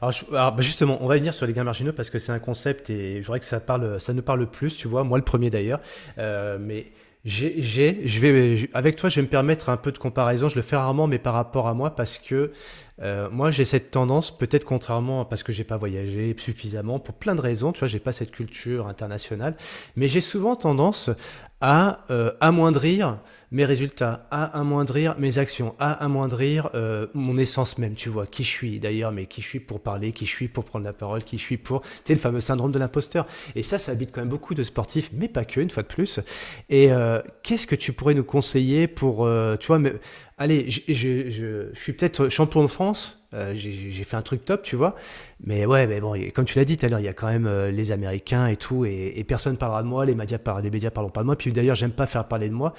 Alors, bah, justement, on va venir sur les gains marginaux parce que c'est un concept et je voudrais que ça, parle, nous parle plus, tu vois, moi le premier d'ailleurs. Euh, mais j'ai, je vais, avec toi, je vais me permettre un peu de comparaison. Je le fais rarement, mais par rapport à moi, parce que euh, moi, j'ai cette tendance, peut-être contrairement parce que j'ai pas voyagé suffisamment, pour plein de raisons. Tu vois, j'ai pas cette culture internationale, mais j'ai souvent tendance à euh, amoindrir mes résultats, à amoindrir mes actions, à amoindrir euh, mon essence même, tu vois, qui je suis d'ailleurs, mais qui je suis pour parler, qui je suis pour prendre la parole, qui je suis pour, tu sais, le fameux syndrome de l'imposteur. Et ça, ça habite quand même beaucoup de sportifs, mais pas que, une fois de plus. Et euh, qu'est-ce que tu pourrais nous conseiller pour, tu vois, mais, allez, je, suis peut-être champion de France, euh, j'ai fait un truc top, tu vois. Mais ouais, mais bon, comme tu l'as dit tout à l'heure, il y a quand même euh, les Américains et tout, et, personne parlera de moi, les médias, par, les médias parlent pas de moi. Puis d'ailleurs, j'aime pas faire parler de moi.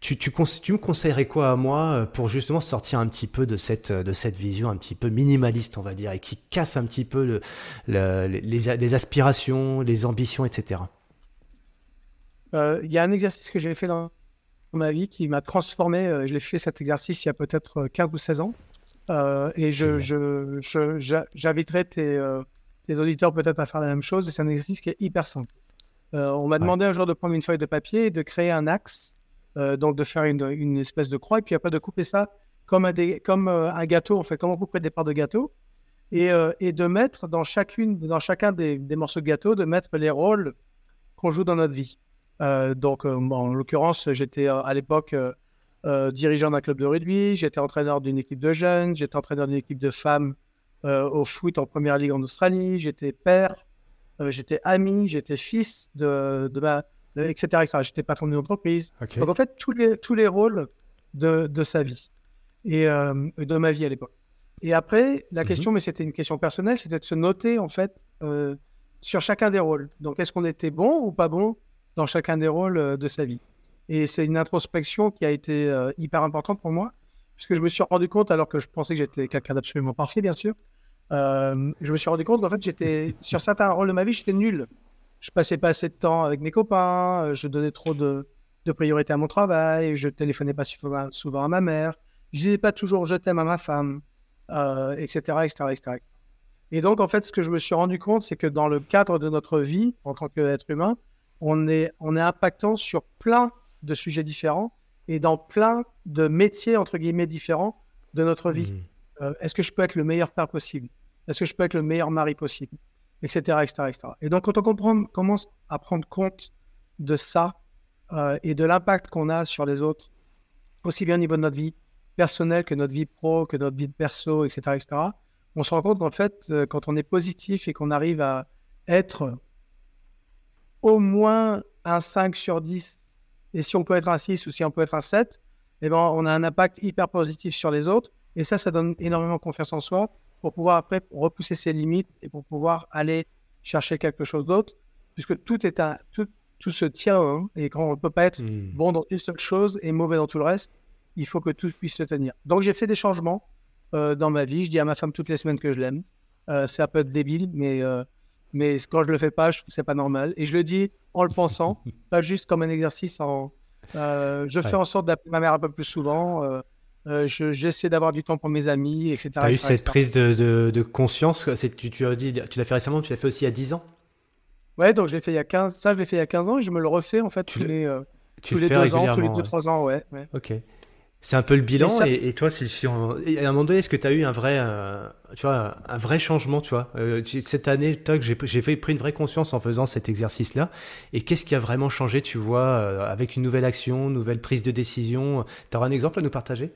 Tu, me conseillerais quoi à moi euh, pour justement sortir un petit peu de cette, vision un petit peu minimaliste, on va dire, et qui casse un petit peu le, les, les, aspirations, les ambitions, etc. Il y a un exercice que j'ai fait dans ma vie qui m'a transformé. je l'ai fait cet exercice il y a peut-être 15 ou 16 ans. Euh, et je, je, j'inviterai tes, euh, tes auditeurs peut-être à faire la même chose. Et c'est un exercice qui est hyper simple. on m'a demandé un jour de prendre une feuille de papier et de créer un axe, donc de faire une, une, espèce de croix, et puis après de couper ça comme un, des, comme, un gâteau, en fait, comme on couperait des parts de gâteau, et, et de mettre dans, chacune, dans chacun des, des, morceaux de gâteau, de mettre les rôles qu'on joue dans notre vie. Donc, en l'occurrence, j'étais à l'époque euh, dirigeant d'un club de rugby, j'étais entraîneur d'une équipe de jeunes, j'étais entraîneur d'une équipe de femmes euh, au foot en première ligue en Australie, j'étais père, euh, j'étais ami, j'étais fils de, de ma, etc., etc. J'étais patron d'une entreprise. Donc en fait, tous les, tous les rôles de, de sa vie et de ma vie à l'époque. Et après, la mhm. question, mais c'était une question personnelle, c'était de se noter en fait sur chacun des rôles. Donc est-ce qu'on était bon ou pas bon dans chacun des rôles de sa vie et c'est une introspection qui a été euh, hyper importante pour moi, puisque je me suis rendu compte, alors que je pensais que j'étais quelqu'un d'absolument parfait, bien sûr, euh, je me suis rendu compte qu'en fait, j'étais sur certains rôles de ma vie, j'étais nul. Je passais pas assez de temps avec mes copains, euh, je donnais trop de, de priorité à mon travail, je téléphonais pas souvent à ma mère, je disais pas toujours je t'aime à ma femme, etc., etc., etc. Et donc, en fait, ce que je me suis rendu compte, c'est que dans le cadre de notre vie en tant qu'être humain, on est, on est impactant sur plein de sujets différents et dans plein de métiers, entre guillemets, différents de notre vie. Mmh. Euh, est-ce que je peux être le meilleur père possible? Est-ce que je peux être le meilleur mari possible? Etc. etc., etc. Et donc, quand on comprend, commence à prendre compte de ça euh, et de l'impact qu'on a sur les autres, aussi bien au niveau de notre vie personnelle que notre vie pro, que notre vie de perso, etc., etc., on se rend compte qu'en fait, euh, quand on est positif et qu'on arrive à être au moins un 5 sur 10 et si on peut être un 6 ou si on peut être un 7, eh ben, on a un impact hyper positif sur les autres. Et ça, ça donne énormément confiance en soi pour pouvoir après repousser ses limites et pour pouvoir aller chercher quelque chose d'autre. Puisque tout, est un, tout, tout se tient. Hein, et quand on ne peut pas être hmm. bon dans une seule chose et mauvais dans tout le reste, il faut que tout puisse se tenir. Donc j'ai fait des changements euh, dans ma vie. Je dis à ma femme toutes les semaines que je l'aime. Euh, c'est un peu débile, mais euh, mais quand je le fais pas, je trouve que c'est pas normal. Et je le dis en le pensant, pas juste comme un exercice. En, euh, je fais en sorte d'appeler ma mère un peu plus souvent. Euh, euh, j'essaie d'avoir du temps pour mes amis, etc. Tu as eu cette prise de, de, conscience tu, tu, as dit, tu l'as fait récemment, tu l'as fait aussi à 10 ans? Ouais, donc je l'ai fait il y a 15, ça je l'ai fait il y a 15 ans et je me le refais en fait tous les, tous les deux ans, tous les 2-3 ans, ouais, ouais. Ok. C'est un peu le bilan. Et, toi, c'est à un moment donné, est-ce que tu as eu un vrai, euh, tu vois, un vrai changement, tu vois euh, Cette année, j'ai pris une vraie conscience en faisant cet exercice-là. Et qu'est-ce qui a vraiment changé, tu vois, euh, avec une nouvelle action, nouvelle prise de décision? Tu auras un exemple à nous partager?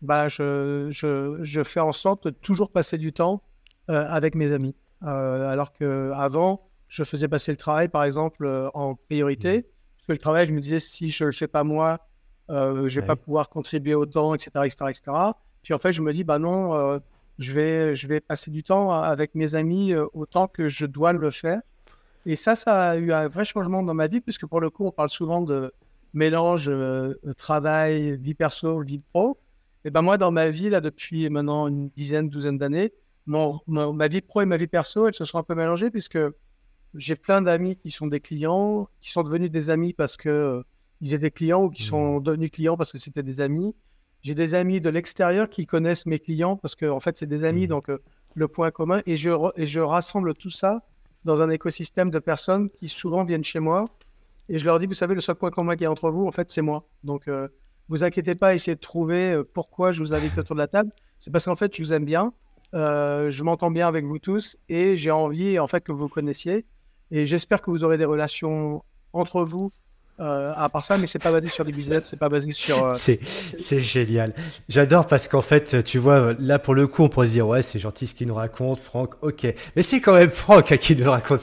Bah, je, je, je, fais en sorte de toujours passer du temps avec mes amis. alors qu'avant, je faisais passer le travail, par exemple, en priorité. Mmh. Parce que le travail, je me disais, si je ne le fais pas moi, euh, je vais pas pouvoir contribuer autant, etc., etc., etc. Puis en fait, je me dis, bah non, euh, je, vais, je vais passer du temps avec mes amis euh, autant que je dois le faire. Et ça, ça a eu un vrai changement dans ma vie, puisque pour le coup, on parle souvent de mélange travail, vie perso, vie pro. Et ben moi, dans ma vie, là, depuis maintenant une dizaine, douzaine d'années, mon, ma vie pro et ma vie perso, elles se sont un peu mélangées, puisque j'ai plein d'amis qui sont des clients, qui sont devenus des amis parce que ils étaient clients ou qui sont mmh. devenus clients parce que c'était des amis. J'ai des amis de l'extérieur qui connaissent mes clients parce que en fait c'est des amis, mmh. donc euh, le point commun. Et je, et je rassemble tout ça dans un écosystème de personnes qui souvent viennent chez moi. Et je leur dis, vous savez, le seul point commun qui est entre vous, en fait, c'est moi. Donc, euh, vous inquiétez pas, essayez de trouver euh, pourquoi je vous invite autour de la table. C'est parce qu'en fait, je vous aime bien, je m'entends bien avec vous tous et j'ai envie, en fait, que vous vous connaissiez. Et j'espère que vous aurez des relations entre vous euh, à part ça, mais c'est pas basé sur du business, c'est pas basé sur. Euh, c'est, c'est génial. J'adore parce qu'en fait, tu vois, là pour le coup, on pourrait se dire ouais, c'est gentil ce qu'il nous raconte, Franck. Ok, mais c'est quand même Franck à qui nous raconte.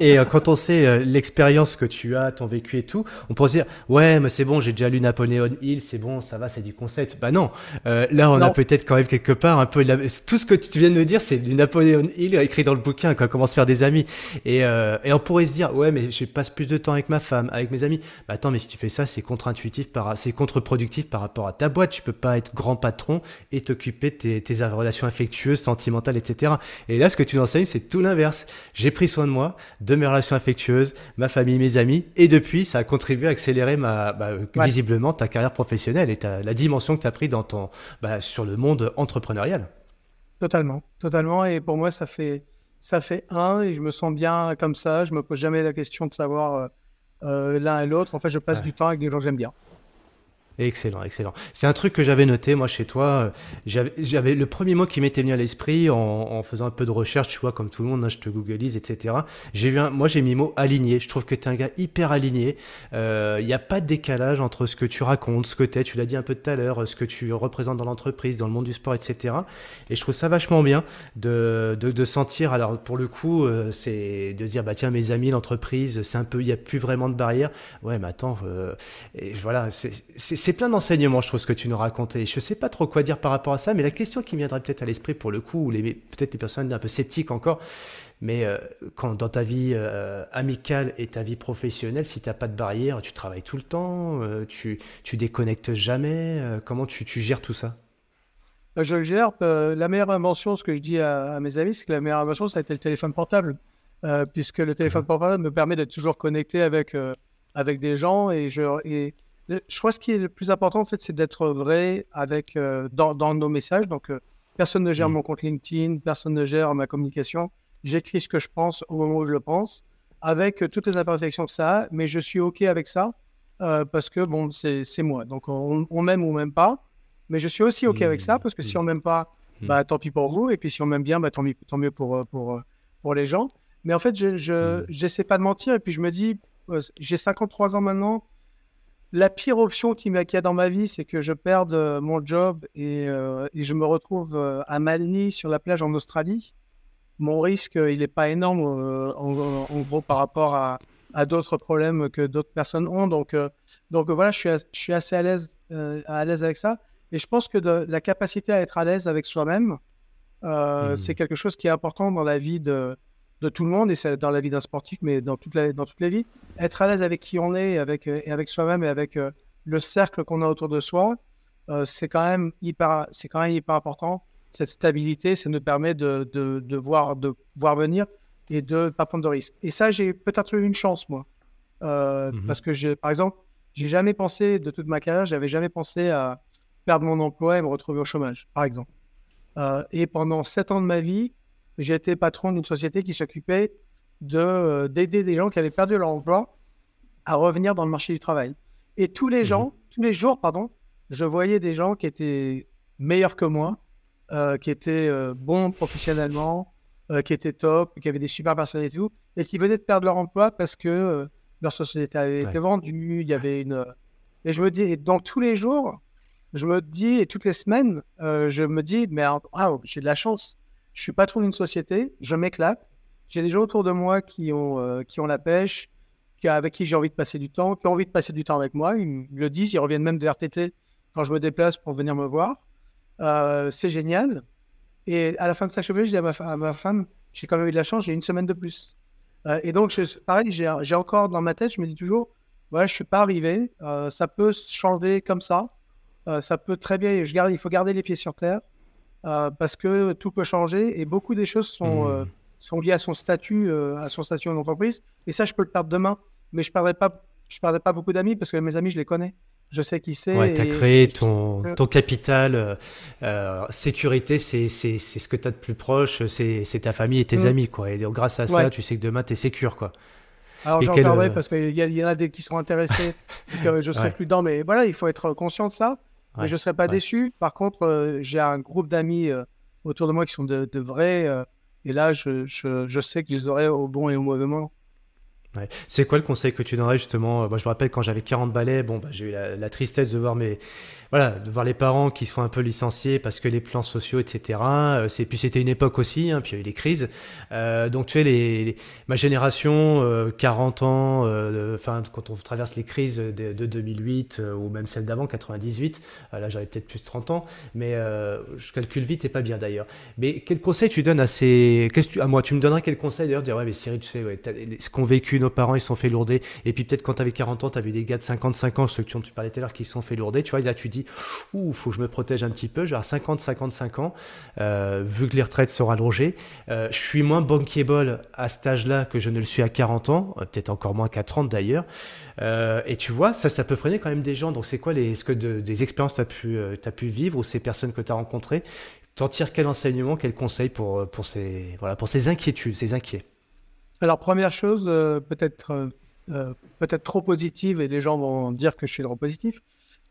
Et euh, quand on sait l'expérience que tu as, ton vécu et tout, on pourrait se dire ouais, mais c'est bon, j'ai déjà lu Napoléon Hill, c'est bon, ça va, c'est du concept. Bah non, là on a peut-être quand même quelque part un peu tout ce que tu viens de me dire, c'est du Napoléon Hill écrit dans le bouquin, quand comment se faire des amis. Et, et on pourrait se dire ouais, mais je passe plus de temps avec ma femme, avec mes amis. Bah, attends, mais si tu fais ça, c'est contre-intuitif, c'est contre-productif par rapport à ta boîte. Tu peux pas être grand patron et t'occuper de tes, relations affectueuses, sentimentales, etc. Et là, ce que tu enseignes, c'est tout l'inverse. J'ai pris soin de moi, de mes relations affectueuses, ma famille, mes amis, et depuis, ça a contribué à accélérer ma, bah, visiblement ta carrière professionnelle et la dimension que tu as pris dans ton, bah, sur le monde entrepreneurial. Totalement, totalement. Et pour moi, ça fait, ça fait un et je me sens bien comme ça. Je me pose jamais la question de savoir l'un et l'autre. En fait, je passe du temps avec des gens que j'aime bien. Excellent, excellent. C'est un truc que j'avais noté, moi, chez toi. J'avais le premier mot qui m'était venu à l'esprit en, faisant un peu de recherche, tu vois, comme tout le monde, hein, je te googlise, etc. J'ai vu moi, j'ai mis mot aligné. Je trouve que tu es un gars hyper aligné. Il euh, n'y a pas de décalage entre ce que tu racontes, ce que tu es, tu l'as dit un peu tout à l'heure, ce que tu représentes dans l'entreprise, dans le monde du sport, etc. Et je trouve ça vachement bien de, de, sentir, alors pour le coup, euh, c'est de dire, bah tiens, mes amis, l'entreprise, c'est un peu, il n'y a plus vraiment de barrière. Ouais, mais attends, euh, et voilà, c'est c'est plein d'enseignements, je trouve, ce que tu nous racontais. Je ne sais pas trop quoi dire par rapport à ça, mais la question qui me viendrait peut-être à l'esprit pour le coup, ou peut-être les personnes un peu sceptiques encore, mais euh, quand dans ta vie euh, amicale et ta vie professionnelle, si tu n'as pas de barrière, tu travailles tout le temps, euh, tu, tu déconnectes jamais, comment tu, gères tout ça? Je gère. la meilleure invention, ce que je dis à, mes amis, c'est que la meilleure invention, ça a été le téléphone portable, puisque le téléphone mmh. portable me permet d'être toujours connecté avec, avec des gens et je. Et, je crois que ce qui est le plus important, en fait, c'est d'être vrai avec, euh, dans, dans, nos messages. Donc, euh, personne ne gère mmh. mon compte LinkedIn, personne ne gère ma communication. J'écris ce que je pense au moment où je le pense, avec euh, toutes les imperfections que ça a, mais je suis OK avec ça parce que, bon, c'est moi. Donc, on, m'aime ou même pas, mais je suis aussi OK avec ça parce que si mmh. on m'aime pas, bah, tant pis pour vous. Et puis, si on m'aime bien, bah, tant, mieux, tant mieux pour, pour, pour les gens. Mais en fait, je n'essaie pas de mentir. Et puis, je me dis, j'ai 53 ans maintenant la pire option qui y a dans ma vie, c'est que je perde euh, mon job et, euh, et je me retrouve euh, à Malny sur la plage en Australie. Mon risque, il n'est pas énorme en, gros par rapport à, à d'autres problèmes que d'autres personnes ont. Donc, donc voilà, je suis, je suis assez à l'aise, à l'aise avec ça. Et je pense que de, la capacité à être à l'aise avec soi-même, mmh. c'est quelque chose qui est important dans la vie de, de tout le monde, et c'est dans la vie d'un sportif, mais dans toute la, dans toutes les vies. Être à l'aise avec qui on est, avec, euh, et avec soi-même, et avec euh, le cercle qu'on a autour de soi, euh, c'est quand, même hyper, quand même hyper important. Cette stabilité, ça nous permet de, de, de, voir, de voir venir et de ne pas prendre de risques. Et ça, j'ai peut-être eu une chance, moi. Mmh parce que, par exemple, j'ai jamais pensé, de toute ma carrière, j'avais jamais pensé à perdre mon emploi et me retrouver au chômage, par exemple. et pendant sept ans de ma vie, j'ai été patron d'une société qui s'occupait de, euh, d'aider des gens qui avaient perdu leur emploi à revenir dans le marché du travail. Et tous les gens, mhm. tous les jours, pardon, je voyais des gens qui étaient meilleurs que moi, euh, qui étaient euh, bons professionnellement, qui étaient top, qui avaient des super personnes et tout, et qui venaient de perdre leur emploi parce que leur société avait été vendue, il y avait une... Et je me dis, et donc tous les jours, je me dis, et toutes les semaines, je me dis, mais ah, j'ai de la chance je suis patron d'une société, je m'éclate. J'ai des gens autour de moi qui ont, euh, qui ont la pêche, qui, avec qui j'ai envie de passer du temps, qui ont envie de passer du temps avec moi. Ils me le disent, ils reviennent même de RTT quand je me déplace pour venir me voir. Euh, c'est génial. Et à la fin de sa cheveux, je dis à ma, femme, j'ai quand même eu de la chance, j'ai une semaine de plus. Euh, et donc, pareil, j'ai encore dans ma tête, je me dis toujours, voilà, je suis pas arrivé, ça peut changer comme ça, ça peut très bien, je il faut garder les pieds sur terre. Euh, parce que tout peut changer et beaucoup des choses sont, euh, hmm. sont liées à son statut, euh, à son statut en entreprise. Et ça, je peux le perdre demain, mais je ne perdrai pas, je perdrai pas beaucoup d'amis parce que mes amis, je les connais. Je sais qui c'est. Ouais, tu as créé ton, ton capital. sécurité, c'est ce que tu as de plus proche, c'est ta famille et tes hmm. amis. Quoi. Et grâce à ça, tu sais que demain, tu es sécure. Quoi. Alors j'en parlerai parce qu'il y, y, en a des qui sont intéressés, que je serai plus dedans. Mais voilà, il faut être conscient de ça mais je ne serais pas déçu. Par contre, euh, j'ai un groupe d'amis euh, autour de moi qui sont de, vrais. Euh, et là, je, je, je sais qu'ils auraient au bon et au mauvais moment. C'est quoi le conseil que tu donnerais justement? Moi, je me rappelle quand j'avais 40 balais, bon, bah, j'ai eu la, tristesse de voir mes, voilà, de voir les parents qui se font un peu licenciés parce que les plans sociaux, etc. Euh, c'est puis c'était une époque aussi, hein, puis il y a eu des crises. Euh, donc tu sais, les, ma génération, 40 euh, ans, enfin quand on traverse les crises de, 2008 ou même celle d'avant, 98, là j'avais peut-être plus de 30 ans, mais je calcule vite et pas bien d'ailleurs. Mais quel conseil tu donnes à ces, qu'est-ce que tu, à moi, tu me donnerais quel conseil d'ailleurs, dire ouais mais Cyril, tu sais, ouais, ce vécu nos parents, ils sont fait lourder, et puis peut-être quand tu avais 40 ans, tu as vu des gars de 55 ans, ceux dont tu parlais tout à l'heure, qui se sont fait lourder, tu vois, là tu dis il faut que je me protège un petit peu, j'ai 50-55 ans, euh, vu que les retraites sont rallongées. Euh, je suis moins bankable à cet âge-là que je ne le suis à 40 ans, euh, peut-être encore moins qu'à 30 d'ailleurs. et tu vois, ça, ça peut freiner quand même des gens. Donc, c'est quoi les, ce que des expériences tu as, pu, pu vivre ou ces personnes que tu as rencontrées? T'en tires quel enseignement, quel conseil pour, pour, ces, voilà, pour ces inquiétudes, ces inquiets? Alors, première chose, peut-être peut-être trop positive, et les gens vont dire que je suis trop positif,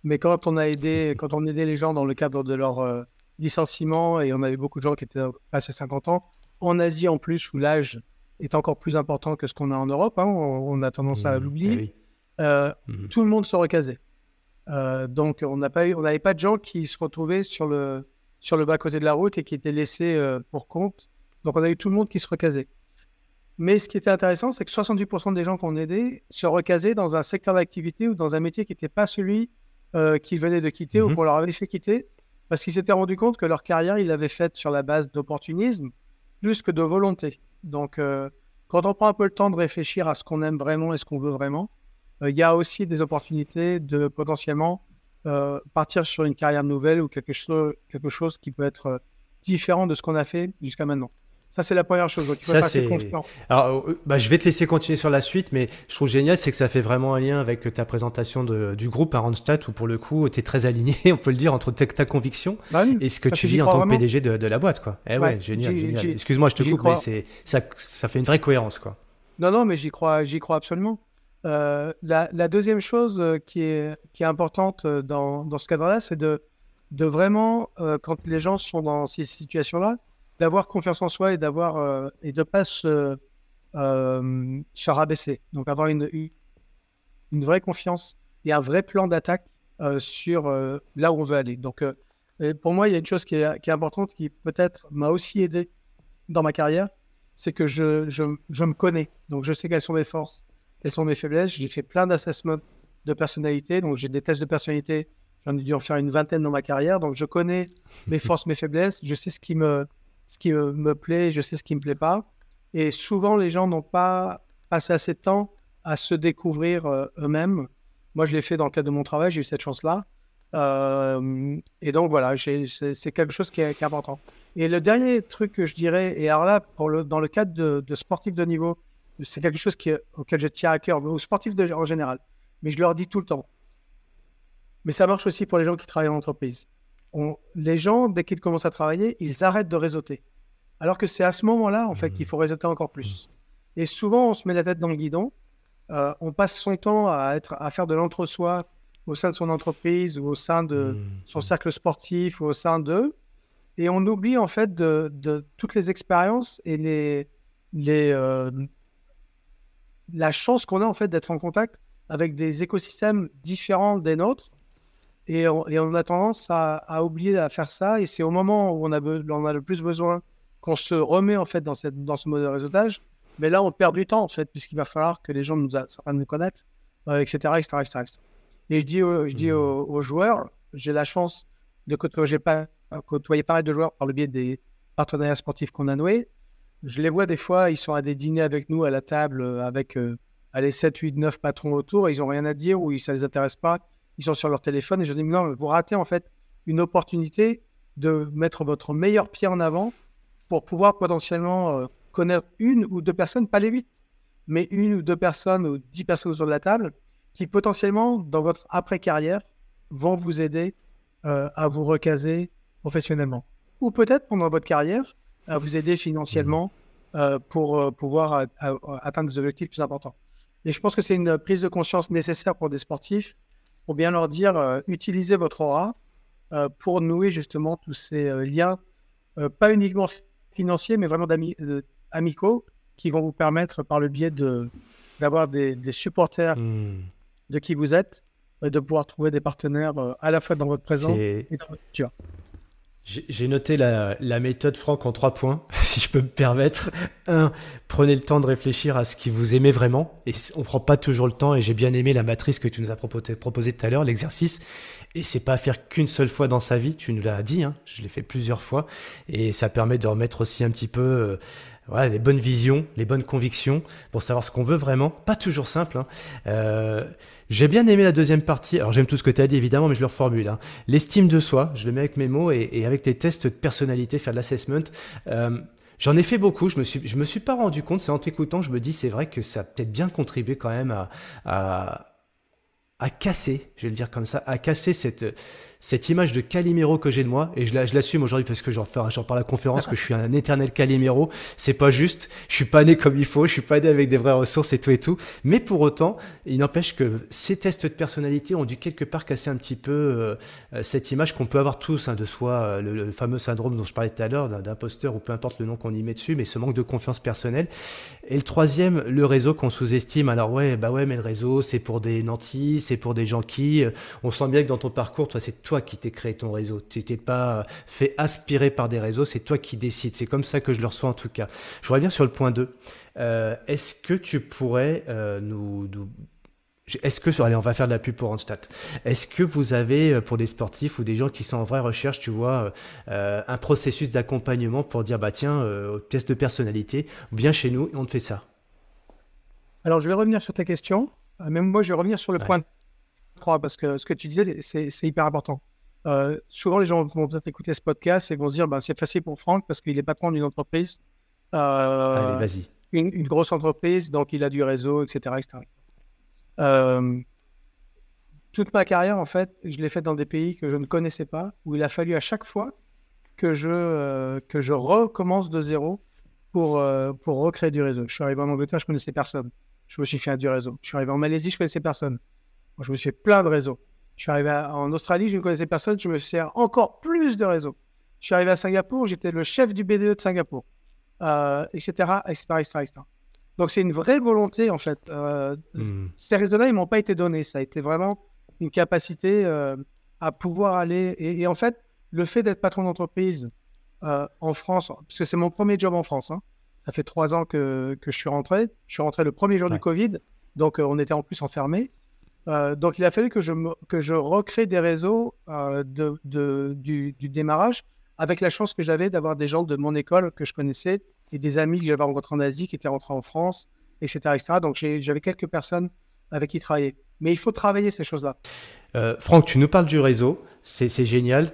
mais quand on a aidé, quand on aidait les gens dans le cadre de leur licenciement, et on avait beaucoup de gens qui étaient passés 50 ans, en Asie en plus, où l'âge est encore plus important que ce qu'on a en Europe, hein, on, a tendance à mmh, l'oublier, eh euh, mmh. tout le monde se recasait. Euh, donc on n'avait pas de gens qui se retrouvaient sur le, sur le bas-côté de la route et qui étaient laissés euh, pour compte. Donc on a eu tout le monde qui se recasait. Mais ce qui était intéressant, c'est que 68% des gens qu'on aidait se recasaient dans un secteur d'activité ou dans un métier qui n'était pas celui qu'ils venaient de quitter ou mmh. qu'on leur avait fait quitter, parce qu'ils s'étaient rendus compte que leur carrière, ils l'avaient faite sur la base d'opportunisme plus que de volonté. Donc, euh, quand on prend un peu le temps de réfléchir à ce qu'on aime vraiment et ce qu'on veut vraiment, euh, il y a aussi des opportunités de potentiellement euh, partir sur une carrière nouvelle ou quelque chose, quelque chose qui peut être différent de ce qu'on a fait jusqu'à maintenant. Ça, c'est la première chose. ça, c'est... Alors, euh, bah, je vais te laisser continuer sur la suite, mais je trouve génial, c'est que ça fait vraiment un lien avec ta présentation de, du groupe à Randstad, où pour le coup, tu es très aligné, on peut le dire, entre ta, conviction bah et ce que tu vis en tant que PDG de, la boîte. Quoi. Eh ouais, génial, génial. Excuse-moi, je te coupe, mais c'est, ça, ça fait une vraie cohérence. Quoi. Non, non, mais j'y crois, j'y crois absolument. Euh, la, la, deuxième chose euh, qui est, qui est importante dans, dans ce cadre-là, c'est de, de vraiment, quand les gens sont dans ces situations-là, d'avoir confiance en soi et d'avoir euh, et de pas se, euh, se rabaisser. Donc avoir une, une vraie confiance et un vrai plan d'attaque euh, sur là où on veut aller. Donc pour moi, il y a une chose qui est, qui est importante qui peut-être m'a aussi aidé dans ma carrière, c'est que je, je, je, me connais. Donc je sais quelles sont mes forces, quelles sont mes faiblesses. J'ai fait plein d'assessments de personnalité. Donc j'ai des tests de personnalité. J'en ai dû en faire une vingtaine dans ma carrière. Donc je connais mes forces, mes faiblesses. Je sais ce qui me, ce qui me plaît, je sais ce qui me plaît pas. Et souvent, les gens n'ont pas passé assez de temps à se découvrir euh, eux-mêmes. Moi, je l'ai fait dans le cadre de mon travail, j'ai eu cette chance-là. Euh, et donc, voilà, c'est quelque chose qui est, important. Et le dernier truc que je dirais, et alors là, dans le cadre de, de sportifs de niveau, c'est quelque chose auquel je tiens à cœur, aux sportifs en général, mais je leur dis tout le temps. Mais ça marche aussi pour les gens qui travaillent en entreprise les gens, dès qu'ils commencent à travailler, ils arrêtent de réseauter. Alors que c'est à ce moment-là, en fait, qu'il faut réseauter encore plus. Et souvent, on se met la tête dans le guidon. Euh, on passe son temps à, être, à faire de l'entre-soi au sein de son entreprise ou au sein de mmh. son cercle sportif ou au sein d'eux. Et on oublie, en fait, de, toutes les expériences et les, les, euh, la chance qu'on a, en fait, d'être en contact avec des écosystèmes différents des nôtres et on, a tendance à, oublier à faire ça. Et c'est au moment où on a, on a le plus besoin qu'on se remet en fait dans, cette, dans ce mode de réseautage. Mais là, on perd du temps en fait, puisqu'il va falloir que les gens nous apprennent à nous connaître, etc., etc., etc., Et je dis, je dis mmh. aux, joueurs, j'ai la chance de côtoyer pas, côtoyer pas mal de joueurs par le biais des partenariats sportifs qu'on a noués. Je les vois des fois, ils sont à des dîners avec nous à la table, avec euh, allez, 7, 8, 9 patrons autour, et ils n'ont rien à dire ou ça ne les intéresse pas ils sont sur leur téléphone et je dis non, vous ratez en fait une opportunité de mettre votre meilleur pied en avant pour pouvoir potentiellement euh, connaître une ou deux personnes, pas les huit, mais une ou deux personnes ou dix personnes autour de la table qui potentiellement dans votre après-carrière vont vous aider euh, à vous recaser professionnellement. Ou peut-être pendant votre carrière, à vous aider financièrement euh, pour pouvoir atteindre des objectifs plus importants. Et je pense que c'est une prise de conscience nécessaire pour des sportifs pour bien leur dire euh, utilisez votre aura euh, pour nouer justement tous ces euh, liens, pas uniquement financiers, mais vraiment amicaux, qui vont vous permettre par le biais de d'avoir des, supporters hmm. de qui vous êtes, de pouvoir trouver des partenaires à la fois dans votre présent et dans votre futur. J'ai noté la, méthode Franck en trois points, si je peux me permettre. Un, prenez le temps de réfléchir à ce qui vous aimez vraiment. Et on prend pas toujours le temps. Et j'ai bien aimé la matrice que tu nous as proposé, proposé tout à l'heure, l'exercice. Et c'est pas faire qu'une seule fois dans sa vie. Tu nous l'as dit. Hein, je l'ai fait plusieurs fois. Et ça permet de remettre aussi un petit peu euh, voilà, les bonnes visions, les bonnes convictions pour savoir ce qu'on veut vraiment. Pas toujours simple. Hein. Euh, j'ai bien aimé la deuxième partie. Alors j'aime tout ce que tu as dit évidemment, mais je le reformule. Hein. L'estime de soi, je le mets avec mes mots et, avec tes tests de personnalité, faire de l'assessment. Euh, J'en ai fait beaucoup, je me suis, je me suis pas rendu compte, c'est en t'écoutant, je me dis c'est vrai que ça a peut-être bien contribué quand même à, à, à, casser, je vais le dire comme ça, à casser cette, cette image de Calimero que j'ai de moi, et je l'assume aujourd'hui parce que j'en parle à la conférence, que je suis un éternel Calimero, c'est pas juste, je suis pas né comme il faut, je suis pas né avec des vraies ressources et tout et tout, mais pour autant, il n'empêche que ces tests de personnalité ont dû quelque part casser un petit peu euh, euh, cette image qu'on peut avoir tous hein, de soi, euh, le, fameux syndrome dont je parlais tout à l'heure, d'imposteur ou peu importe le nom qu'on y met dessus, mais ce manque de confiance personnelle. Et le troisième, le réseau qu'on sous-estime. Alors ouais, bah ouais, mais le réseau, c'est pour des nantis, c'est pour des gens qui, on sent bien que dans ton parcours, toi, c'est toi qui t'es créé ton réseau. Tu t'es pas fait aspirer par des réseaux, c'est toi qui décides. C'est comme ça que je le reçois en tout cas. Je bien sur le point 2. Euh, est-ce que tu pourrais euh, nous, Est-ce que, allez, on va faire de la pub pour Randstad. Est-ce que vous avez, euh, pour des sportifs ou des gens qui sont en vraie recherche, tu vois, un processus d'accompagnement pour dire, bah tiens, test de personnalité, viens chez nous et on te fait ça? Alors, je vais revenir sur ta question. Même moi, je vais revenir sur le point 3 parce que ce que tu disais, c'est hyper important. Euh, souvent, les gens vont peut-être écouter ce podcast et vont se dire ben, c'est facile pour Franck parce qu'il est patron d'une entreprise. Euh, Allez, vas-y. Une, grosse entreprise, donc il a du réseau, etc. Euh, toute ma carrière, en fait, je l'ai faite dans des pays que je ne connaissais pas, où il a fallu à chaque fois que je, que je recommence de zéro pour, pour recréer du réseau. Je suis arrivé en Angleterre, je connaissais personne. Je me suis fait du réseau. Je suis arrivé en Malaisie, je connaissais personne. Moi, je me suis fait plein de réseaux. Je suis arrivé en Australie, je ne connaissais personne, je me suis fait encore plus de réseaux. Je suis arrivé à Singapour, j'étais le chef du BDE de Singapour, etc., etc., etc., Donc c'est une vraie volonté en fait. Euh, hmm. Ces réseaux-là, ils m'ont pas été donnés. Ça a été vraiment une capacité euh, à pouvoir aller. Et, en fait, le fait d'être patron d'entreprise euh, en France, parce que c'est mon premier job en France. Hein. Ça fait trois ans que, que, je suis rentré. Je suis rentré le premier jour du Covid, donc on était en plus enfermés. Euh, donc, il a fallu que je, que je recrée des réseaux de, du, démarrage avec la chance que j'avais d'avoir des gens de mon école que je connaissais et des amis que j'avais rencontrés en Asie qui étaient rentrés en France, etc. etc. Donc, j'avais quelques personnes avec qui travailler. Mais il faut travailler ces choses-là. Euh, Franck, tu nous parles du réseau. C'est génial.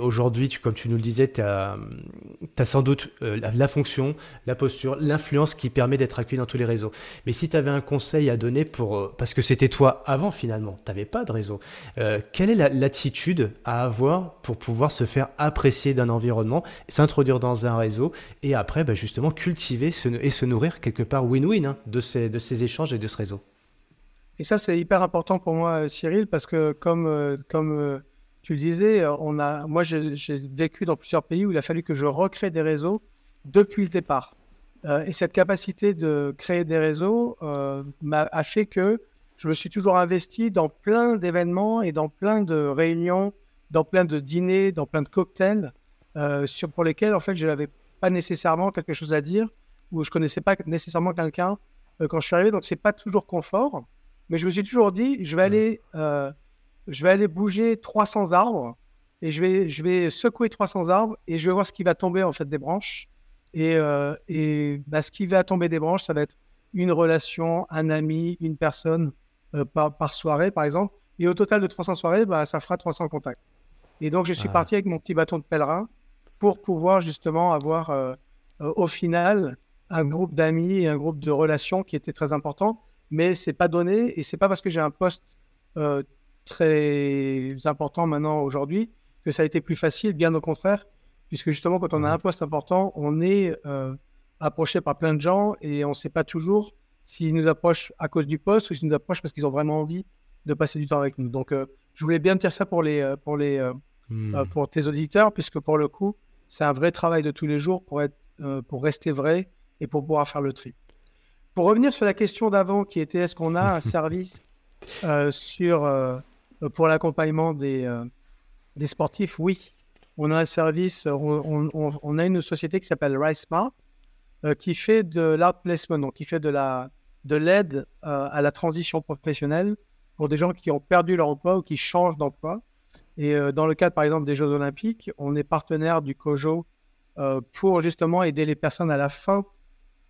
Aujourd'hui, comme tu nous le disais, tu as, sans doute euh, la, fonction, la posture, l'influence qui permet d'être accueilli dans tous les réseaux. Mais si tu avais un conseil à donner pour. Euh, parce que c'était toi avant finalement, tu n'avais pas de réseau. quelle est l'attitude à avoir pour pouvoir se faire apprécier d'un environnement, s'introduire dans un réseau et après, bah, justement, cultiver et se nourrir quelque part win-win hein, de, ces, de ces échanges et de ce réseau? Et ça, c'est hyper important pour moi, euh, Cyril, parce que comme, euh, comme euh, tu le disais, on a, moi, j'ai vécu dans plusieurs pays où il a fallu que je recrée des réseaux depuis le départ. et cette capacité de créer des réseaux a fait que je me suis toujours investi dans plein d'événements et dans plein de réunions, dans plein de dîners, dans plein de cocktails, pour lesquels, en fait, je n'avais pas nécessairement quelque chose à dire ou je connaissais pas nécessairement quelqu'un quand je suis arrivé. Donc, c'est pas toujours confort. Mais je me suis toujours dit, je vais aller, euh, je vais aller bouger 300 arbres et je vais, je vais secouer 300 arbres et je vais voir ce qui va tomber en fait des branches. Et, euh, et bah, ce qui va tomber des branches, ça va être une relation, un ami, une personne euh, par, par, soirée, par exemple. Et au total de 300 soirées, bah, ça fera 300 contacts. Et donc, je suis parti avec mon petit bâton de pèlerin pour pouvoir justement avoir au final un groupe d'amis et un groupe de relations qui était très important mais c'est pas donné et c'est pas parce que j'ai un poste euh, très important maintenant aujourd'hui que ça a été plus facile, bien au contraire, puisque justement quand on a un poste important, on est euh, approché par plein de gens et on ne sait pas toujours s'ils nous approchent à cause du poste ou s'ils nous approchent parce qu'ils ont vraiment envie de passer du temps avec nous. Donc euh, je voulais bien dire ça pour les pour les hmm. pour tes auditeurs, puisque pour le coup c'est un vrai travail de tous les jours pour être pour rester vrai et pour pouvoir faire le tri. Pour revenir sur la question d'avant, qui était est-ce qu'on a un service euh, sur, euh, pour l'accompagnement des, euh, des sportifs? Oui, on a un service, on, a une société qui s'appelle Rise Smart, qui fait de l'art placement, donc qui fait de la de l'aide à la transition professionnelle pour des gens qui ont perdu leur emploi ou qui changent d'emploi. Et dans le cadre, par exemple, des Jeux Olympiques, on est partenaire du COJO pour justement aider les personnes à la fin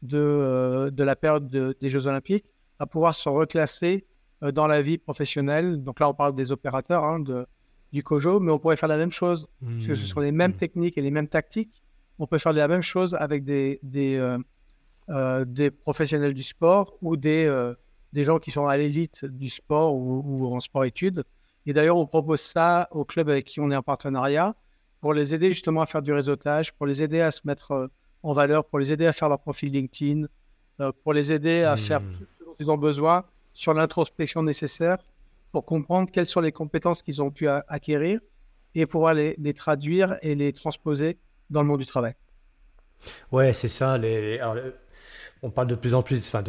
de, euh, de la période des Jeux Olympiques à pouvoir se reclasser euh, dans la vie professionnelle. Donc là, on parle des opérateurs hein, de, du COJO, mais on pourrait faire la même chose, parce que ce sont les mêmes mmh. techniques et les mêmes tactiques. On peut faire la même chose avec des, des, euh, des professionnels du sport ou des, des gens qui sont à l'élite du sport ou, en sport-études. Et d'ailleurs, on propose ça aux clubs avec qui on est en partenariat pour les aider justement à faire du réseautage, pour les aider à se mettre en valeur, pour les aider à faire leur profil LinkedIn, euh, pour les aider à faire Hmm. ce dont ils ont besoin sur l'introspection nécessaire pour comprendre quelles sont les compétences qu'ils ont pu acquérir et pouvoir les, les traduire et les transposer dans le monde du travail. Ouais, c'est ça. Les, alors, le- on parle de plus en plus, enfin,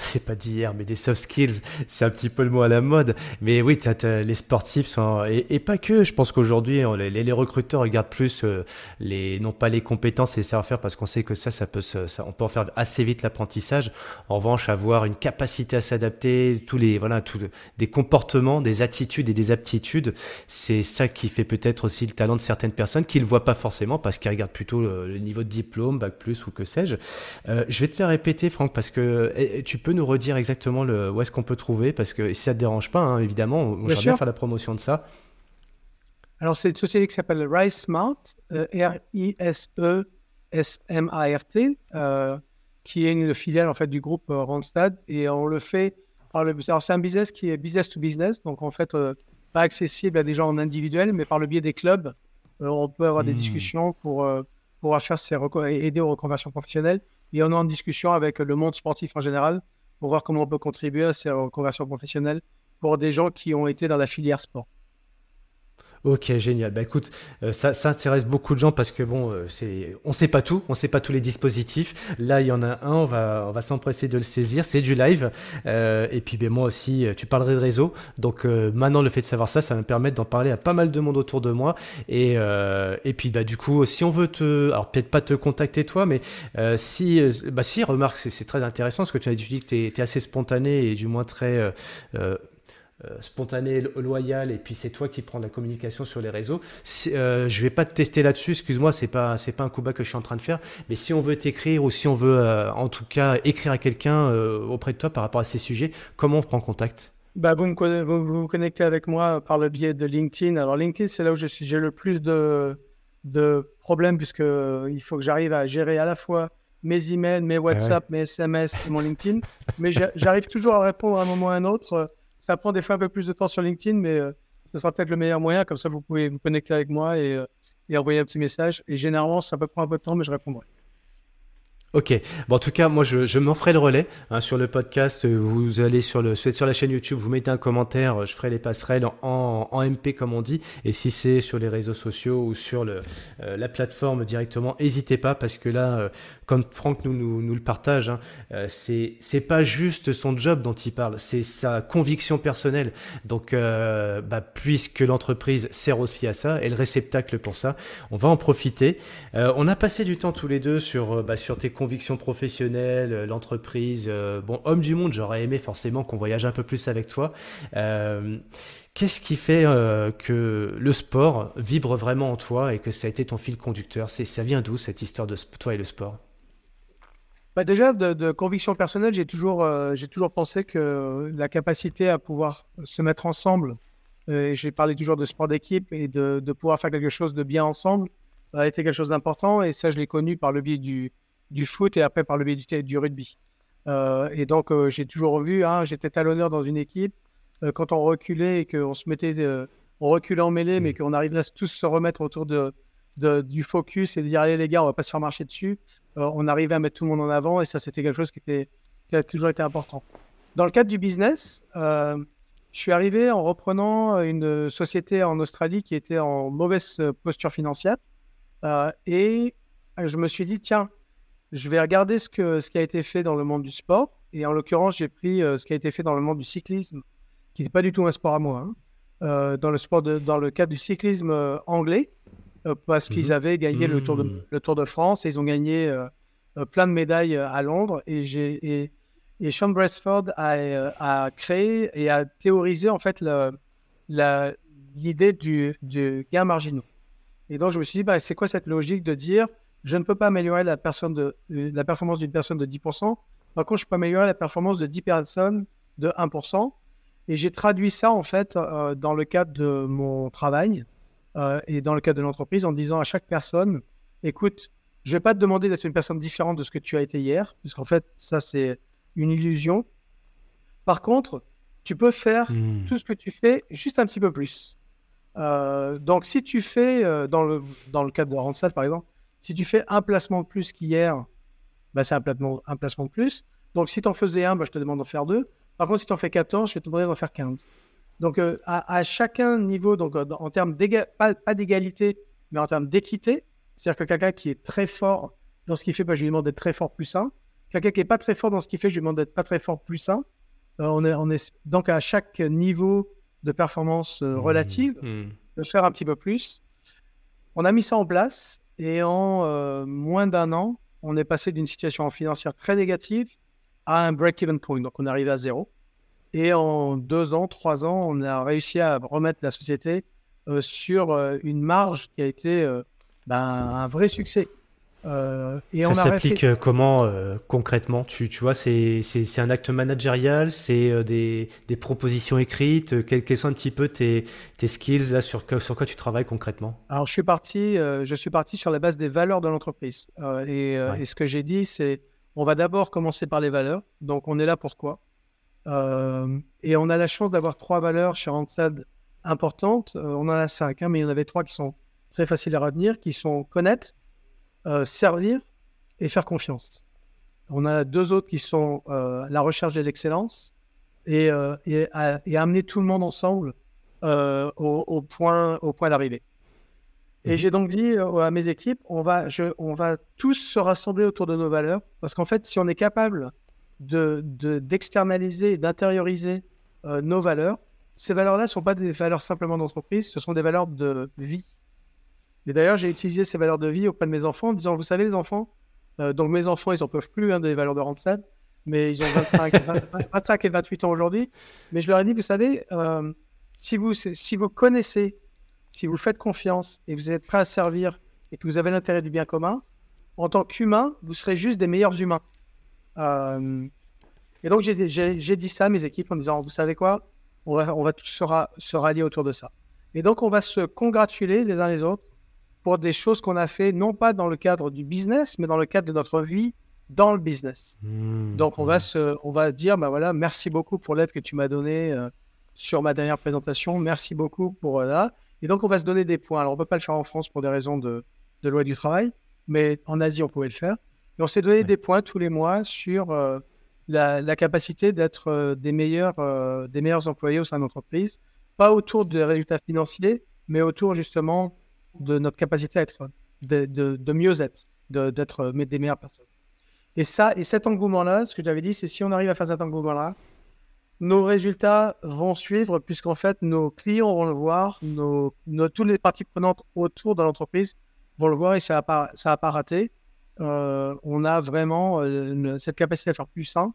c'est pas, d'hier, mais des soft skills, c'est un petit peu le mot à la mode. Mais oui, les sportifs sont, et, pas que. Je pense qu'aujourd'hui, les, recruteurs regardent plus euh, les, non pas les compétences et les savoir-faire, parce qu'on sait que ça, ça peut, se- on peut en faire assez vite l'apprentissage. En revanche, avoir une capacité à s'adapter, tous les, voilà, tous des comportements, des attitudes et des aptitudes, c'est ça qui fait peut-être aussi le talent de certaines personnes qui le voient pas forcément parce qu'ils regardent plutôt le, le niveau de diplôme, bac plus ou que sais-je. Euh, je vais te faire répéter, Franck, parce que eh, tu peux nous redire exactement le, où est-ce qu'on peut trouver, parce que si ça te dérange pas, hein, évidemment, on- Bien j'aimerais bien faire la promotion de ça. Alors, c'est une société qui s'appelle Rise Smart, euh, R-I-S-E-S-M-A-R-T, euh, qui est une filiale en fait du groupe euh, Randstad. Et on le fait par le. Alors, c'est un business qui est business to business, donc en fait, euh, pas accessible à des gens en individuel, mais par le biais des clubs, on peut avoir des Hmm. discussions pour pouvoir faire ces reco- aider aux reconversions professionnelles. Et on est en discussion avec le monde sportif en général pour voir comment on peut contribuer à ces reconversions professionnelles pour des gens qui ont été dans la filière sport. Ok, génial. Bah écoute, euh, ça, intéresse beaucoup de gens parce que bon, euh, c'est, on sait pas tout, on sait pas tous les dispositifs. Là, il y en a un, on va, s'empresser de le saisir. C'est du live. Euh, et puis, ben moi aussi, euh, tu parlerais de réseau. Donc maintenant, le fait de savoir ça, ça va me permettre d'en parler à pas mal de monde autour de moi. Et, et puis, bah du coup, si on veut te, alors peut-être pas te contacter toi, mais si, bah si, remarque, c'est, très intéressant ce que tu as dit. Tu que t'es assez spontané et du moins très euh, spontané, lo- loyal, et puis c'est toi qui prends la communication sur les réseaux. Si- euh, je vais pas te tester là-dessus, excuse-moi, c'est pas c'est pas un coup bas que je suis en train de faire, mais si on veut t'écrire ou si on veut euh, en tout cas écrire à quelqu'un euh, auprès de toi par rapport à ces sujets, comment on prend contact? Bah, vous, me conna- vous, vous connectez avec moi par le biais de LinkedIn. Alors, LinkedIn, c'est là où je suis, j'ai le plus de, de problèmes puisque il faut que j'arrive à gérer à la fois mes emails, mes WhatsApp, mes SMS et mon LinkedIn. Mais j'a- j'arrive toujours à répondre à un moment ou à un autre. Ça prend des fois un peu plus de temps sur LinkedIn, mais euh, ce sera peut-être le meilleur moyen. Comme ça, vous pouvez vous connecter avec moi et, euh, et envoyer un petit message. Et généralement, ça peut prendre un peu de temps, mais je répondrai. Ok. Bon, en tout cas, moi, je, m'en ferai le relais hein, sur le podcast. Vous allez sur le sur la chaîne YouTube, vous mettez un commentaire. Je ferai les passerelles en, MP comme on dit. Et si c'est sur les réseaux sociaux ou sur le, euh, la plateforme directement, n'hésitez pas parce que là, euh, comme Franck nous, nous, nous le partage, hein, euh, c'est pas juste son job dont il parle, c'est sa conviction personnelle. Donc, bah, puisque l'entreprise sert aussi à ça et le réceptacle pour ça, on va en profiter. On a passé du temps tous les deux sur, bah, sur tes convictions professionnelles, euh, l'entreprise. euh, bon, homme du monde, j'aurais aimé forcément qu'on voyage un peu plus avec toi. Euh, Qu'est-ce qui fait que le sport vibre vraiment en toi et que ça a été ton fil conducteur? Ça vient d'où cette histoire de toi et le sport? Bah déjà, de, de conviction personnelle, j'ai toujours, toujours pensé que la capacité à pouvoir se mettre ensemble, euh, j'ai parlé toujours de sport d'équipe et de, de pouvoir faire quelque chose de bien ensemble, a été quelque chose d'important. Et ça, je l'ai connu par le biais du, du foot et après par le biais du, du rugby. Euh, et donc, euh, j'ai toujours vu, hein, j'étais talonneur dans une équipe, euh, quand on reculait et qu'on se mettait, on reculait en mêlée, mais Mm. qu'on arrivait à tous se remettre autour de, de- du focus et de dire, allez les gars, on va pas se faire marcher dessus. On arrivait à mettre tout le monde en avant et ça, c'était quelque chose qui, était, qui a toujours été important. Dans le cadre du business, je suis arrivé en reprenant une société en Australie qui était en mauvaise posture financière et je me suis dit, tiens, je vais regarder ce, que, ce qui a été fait dans le monde du sport. Et en l'occurrence, j'ai pris euh, ce qui a été fait dans le monde du cyclisme, qui n'est pas du tout un sport à moi, hein, euh, dans, le sport de- dans le cadre du cyclisme euh, anglais, parce qu'ils Mhm. avaient gagné le, tour de, Mhm. le Tour de France et ils ont gagné plein de médailles à Londres. Et, et, et Sean Brasford a, a créé et a théorisé en fait l'idée du, du gain marginaux. Et donc, je me suis dit, bah, c'est quoi cette logique de dire, je ne peux pas améliorer la, personne de, la performance d'une personne de 10%, par contre, je peux améliorer la performance de 10 personnes de 1%. Et j'ai traduit ça, en fait, euh, dans le cadre de mon travail euh, et dans le cadre de l'entreprise en disant à chaque personne, écoute, je ne vais pas te demander d'être une personne différente de ce que tu as été hier, puisqu'en fait, ça, c'est une illusion. Par contre, tu peux faire hmm. tout ce que tu fais juste un petit peu plus. Euh, donc, si tu fais, dans, le, dans le cadre de Randstad par exemple, si tu fais un placement de plus qu'hier, bah, c'est un placement, un placement de plus. Donc, si tu en faisais un, bah, je te demande d'en faire deux. Par contre, si tu en fais 14, je vais te demander d'en faire 15. Donc, euh, à, chacun niveau, donc, en termes pas, pas d'égalité, mais en termes d'équité, c'est-à-dire que quelqu'un qui est très fort dans ce qu'il fait, bah, je lui demande d'être très fort plus 1. Quelqu'un qui n'est pas très fort dans ce qu'il fait, je lui demande d'être pas très fort plus 1. on, est, on est donc à chaque niveau de performance euh, mmh. relative, mmh. de faire un petit peu plus. On a mis ça en place et en euh, moins d'un an, on est passé d'une situation financière très négative à un break-even point. Donc on est arrivé à zéro. Et en deux ans, trois ans, on a réussi à remettre la société euh, sur une marge qui a été ben, un vrai succès. Euh, et ça s'applique euh, comment euh, concrètement tu, tu vois, c'est un acte managérial, c'est des, des, propositions écrites. quels, sont un petit peu tes, tes skills là sur, sur quoi tu travailles concrètement Alors je suis parti, je suis parti sur la base des valeurs de l'entreprise. Et, et, ce que j'ai dit, c'est on va d'abord commencer par les valeurs. Donc on est là pour quoi? Et on a la chance d'avoir trois valeurs chez Randstad importantes. on en a cinq, hein, mais il y en avait trois qui sont très faciles à retenir, qui sont connaître euh, servir et faire confiance. On a deux autres qui sont euh, la recherche de l'excellence et, euh, et, amener tout le monde ensemble au, point, au point d'arrivée. Et mhm. j'ai donc dit à mes équipes, on va, je, on va tous se rassembler autour de nos valeurs, parce qu'en fait, si on est capable de, d'externaliser et d'intérioriser nos valeurs, ces valeurs-là ne sont pas des valeurs simplement d'entreprise, ce sont des valeurs de vie. Et d'ailleurs, j'ai utilisé ces valeurs de vie auprès de mes enfants en disant, vous savez les enfants, euh, donc mes enfants, ils n'en peuvent plus hein, des valeurs de Randstad, mais ils ont 25, 25 et 28 ans aujourd'hui. Mais je leur ai dit, vous savez, euh, si, vous, si vous connaissez, si vous faites confiance et vous êtes prêt à servir et que vous avez l'intérêt du bien commun, en tant qu'humain, vous serez juste des meilleurs humains. Euh, et donc, j'ai dit ça à mes équipes en disant, vous savez quoi, on va, on va tous se, se rallier autour de ça. Et donc, on va se congratuler les uns les autres pour des choses qu'on a fait, non pas dans le cadre du business, mais dans le cadre de notre vie dans le business. Mmh, Donc, on va, se, on va dire, bah voilà, merci beaucoup pour l'aide que tu m'as donnée euh, sur ma dernière présentation. Merci beaucoup pour euh, là. Et donc, on va se donner des points. Alors, on ne peut pas le faire en France pour des raisons de, de, loi du travail, mais en Asie, on pouvait le faire. Et on s'est donné des points tous les mois sur euh, la, la, capacité d'être des, meilleurs, des meilleurs employés au sein de l'entreprise. Pas autour des résultats financiers, mais autour justement de notre capacité à être, de, de, mieux être, d'être des meilleures personnes. Et ça, et cet engouement-là, ce que j'avais dit, c'est si on arrive à faire cet engouement-là, nos résultats vont suivre, puisqu'en fait, nos clients vont le voir, nos, toutes les parties prenantes autour de l'entreprise vont le voir et ça n'a pas, ça pas raté. Euh, on a vraiment euh, cette capacité à faire plus sain.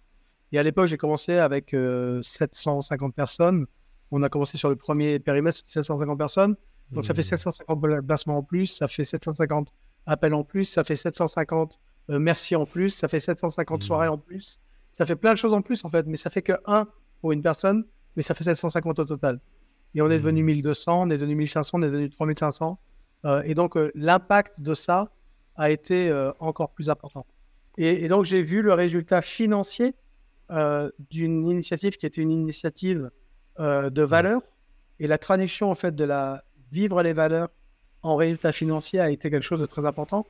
Et à l'époque, j'ai commencé avec 750 euh, personnes. On a commencé sur le premier périmètre, 750 personnes. Donc ça fait 750 mmh. placements en plus, ça fait 750 appels en plus, ça fait 750 euh, merci en plus, ça fait 750 soirées mmh. en plus. Ça fait plein de choses en plus en fait, mais ça fait que 1 pour une personne, mais ça fait 750 au total. Et on est devenu 1200, mmh. on est devenu 1500, on est devenu 3500. Euh, et donc euh, l'impact de ça a été encore plus important. Et, et donc j'ai vu le résultat financier d'une initiative qui était une initiative de valeur et la traduction en fait de la vivre les valeurs en résultat financier a été quelque chose de très important.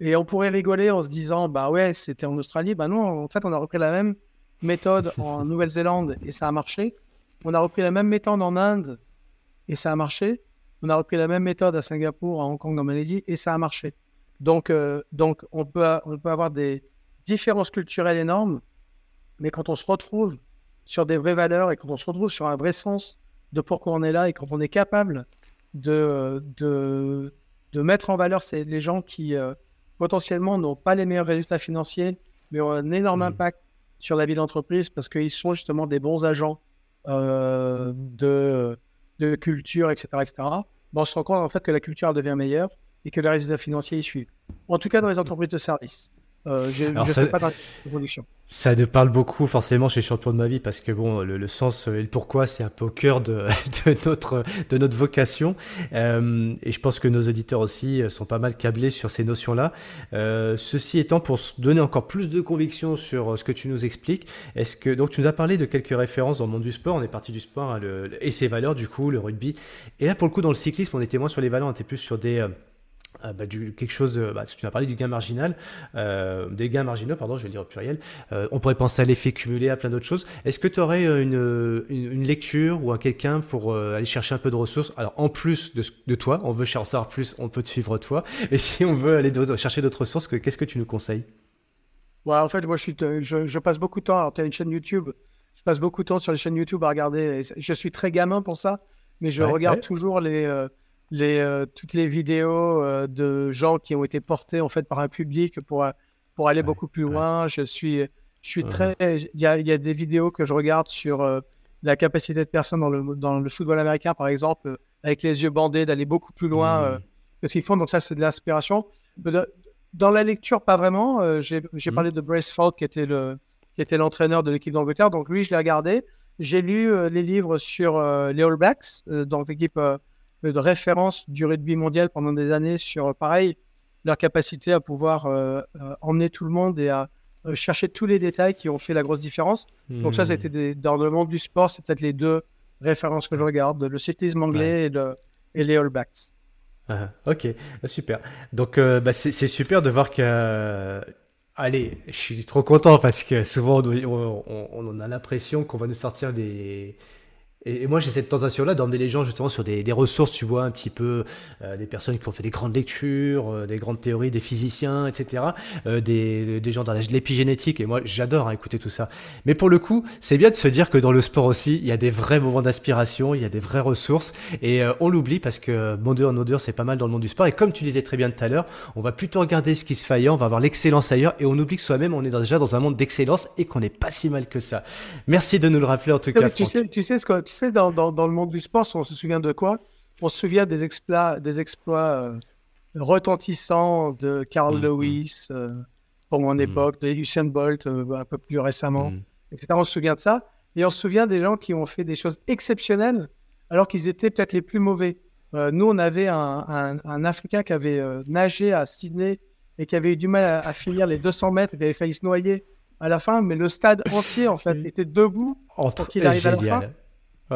Et on pourrait rigoler en se disant, bah ouais, c'était en Australie. Bah non, en fait, on a repris la même méthode en Nouvelle-Zélande et ça a marché. On a repris la même méthode en Inde et ça a marché. On a repris la même méthode à Singapour, à Hong Kong, en Malaisie et ça a marché. Donc, euh, donc on, peut, on peut avoir des différences culturelles énormes, mais quand on se retrouve sur des vraies valeurs et quand on se retrouve sur un vrai sens de pourquoi on est là et quand on est capable de, de, de mettre en valeur c'est les gens qui euh, potentiellement n'ont pas les meilleurs résultats financiers, mais ont un énorme mmh. impact sur la vie d'entreprise parce qu'ils sont justement des bons agents euh, de, de culture, etc. etc. Bon, on se rend compte en fait que la culture devient meilleure et que les résultats financiers y suivent. En tout cas, dans les entreprises de services. Euh, je ne fais pas de production. Ça nous parle beaucoup forcément chez Champion de ma vie parce que bon, le, sens et le pourquoi, c'est un peu au cœur de, de, notre, de notre vocation. Euh, et je pense que nos auditeurs aussi sont pas mal câblés sur ces notions-là. Euh, ceci étant, pour donner encore plus de conviction sur ce que tu nous expliques, est-ce que donc tu nous as parlé de quelques références dans le monde du sport. On est parti du sport hein, et ses valeurs du coup, le rugby. Et là, pour le coup, dans le cyclisme, on était moins sur les valeurs, on était plus sur des euh, bah, du, quelque chose de, bah, tu as parlé du gain marginal, euh, des gains marginaux, pardon, je vais le dire au pluriel. Euh, on pourrait penser à l'effet cumulé, à plein d'autres choses. Est-ce que tu aurais une, une, lecture ou à quelqu'un pour aller chercher un peu de ressources? Alors, en plus de, de toi, on veut en savoir plus, on peut te suivre toi. Et si on veut aller chercher d'autres ressources, qu'est-ce que tu nous conseilles? Ouais, En fait, moi, je, suis, je, je, passe beaucoup de temps. Alors, tu as une chaîne YouTube. Je passe beaucoup de temps sur les chaînes YouTube à regarder. Je suis très gamin pour ça, mais je regarde toujours les les, euh, toutes les vidéos euh, de gens qui ont été portés en fait par un public pour, pour aller beaucoup plus loin. Je suis, je suis très. Il y a, y a, des vidéos que je regarde sur euh, la capacité de personnes dans le, dans le football américain, par exemple, avec les yeux bandés, d'aller beaucoup plus loin que ce qu'ils font. Donc, ça, c'est de l'inspiration. Dans la lecture, pas vraiment. J'ai mmh. parlé de Brace Falk, qui était le qui était l'entraîneur de l'équipe d'Angleterre. Donc, lui, je l'ai regardé. J'ai lu les livres sur les All Blacks, donc l'équipe de référence du rugby mondial pendant des années sur, pareil, leur capacité à pouvoir euh, euh, emmener tout le monde et à euh, chercher tous les détails qui ont fait la grosse différence. Donc ça, c'était hmm. dans le monde du sport, c'est peut-être les deux références que je regarde, le cyclisme anglais et, le, et les All Blacks. Ah, ok, ah, super. Donc bah, c'est super de voir que... Allez, je suis trop content parce que souvent on, on a l'impression qu'on va nous sortir des, et, moi, j'ai cette tentation-là d'emmener les gens justement sur des, des, ressources, tu vois, un petit peu euh, des personnes qui ont fait des grandes lectures, euh, des grandes théories, des physiciens, etc., euh, des, des, gens dans l'épigénétique. Et moi, j'adore hein, écouter tout ça. Mais pour le coup, c'est bien de se dire que dans le sport aussi, il y a des vrais moments d'inspiration, il y a des vraies ressources. Et on l'oublie parce que Mondeur en odeur, c'est pas mal dans le monde du sport. Et comme tu disais très bien tout à l'heure, on va plutôt regarder ce qui se fait ailleurs, on va avoir l'excellence ailleurs, et on oublie que soi-même, on est déjà dans un monde d'excellence et qu'on n'est pas si mal que ça. Merci de nous le rappeler en tout cas. Tu sais, tu sais ce que sais, dans, dans, le monde du sport, on se souvient de quoi? On se souvient des exploits, des exploits euh, retentissants de Carl mm, mm. Lewis euh, pour mon mm. époque, de Usain Bolt euh, un peu plus récemment, etc. On se souvient de ça. Et on se souvient des gens qui ont fait des choses exceptionnelles alors qu'ils étaient peut-être les plus mauvais. nous, on avait un, un, Africain qui avait nagé à Sydney et qui avait eu du mal à, finir les 200 mètres, qui avait failli se noyer à la fin, mais le stade entier, en fait, était debout pour qu'il arrive à la fin.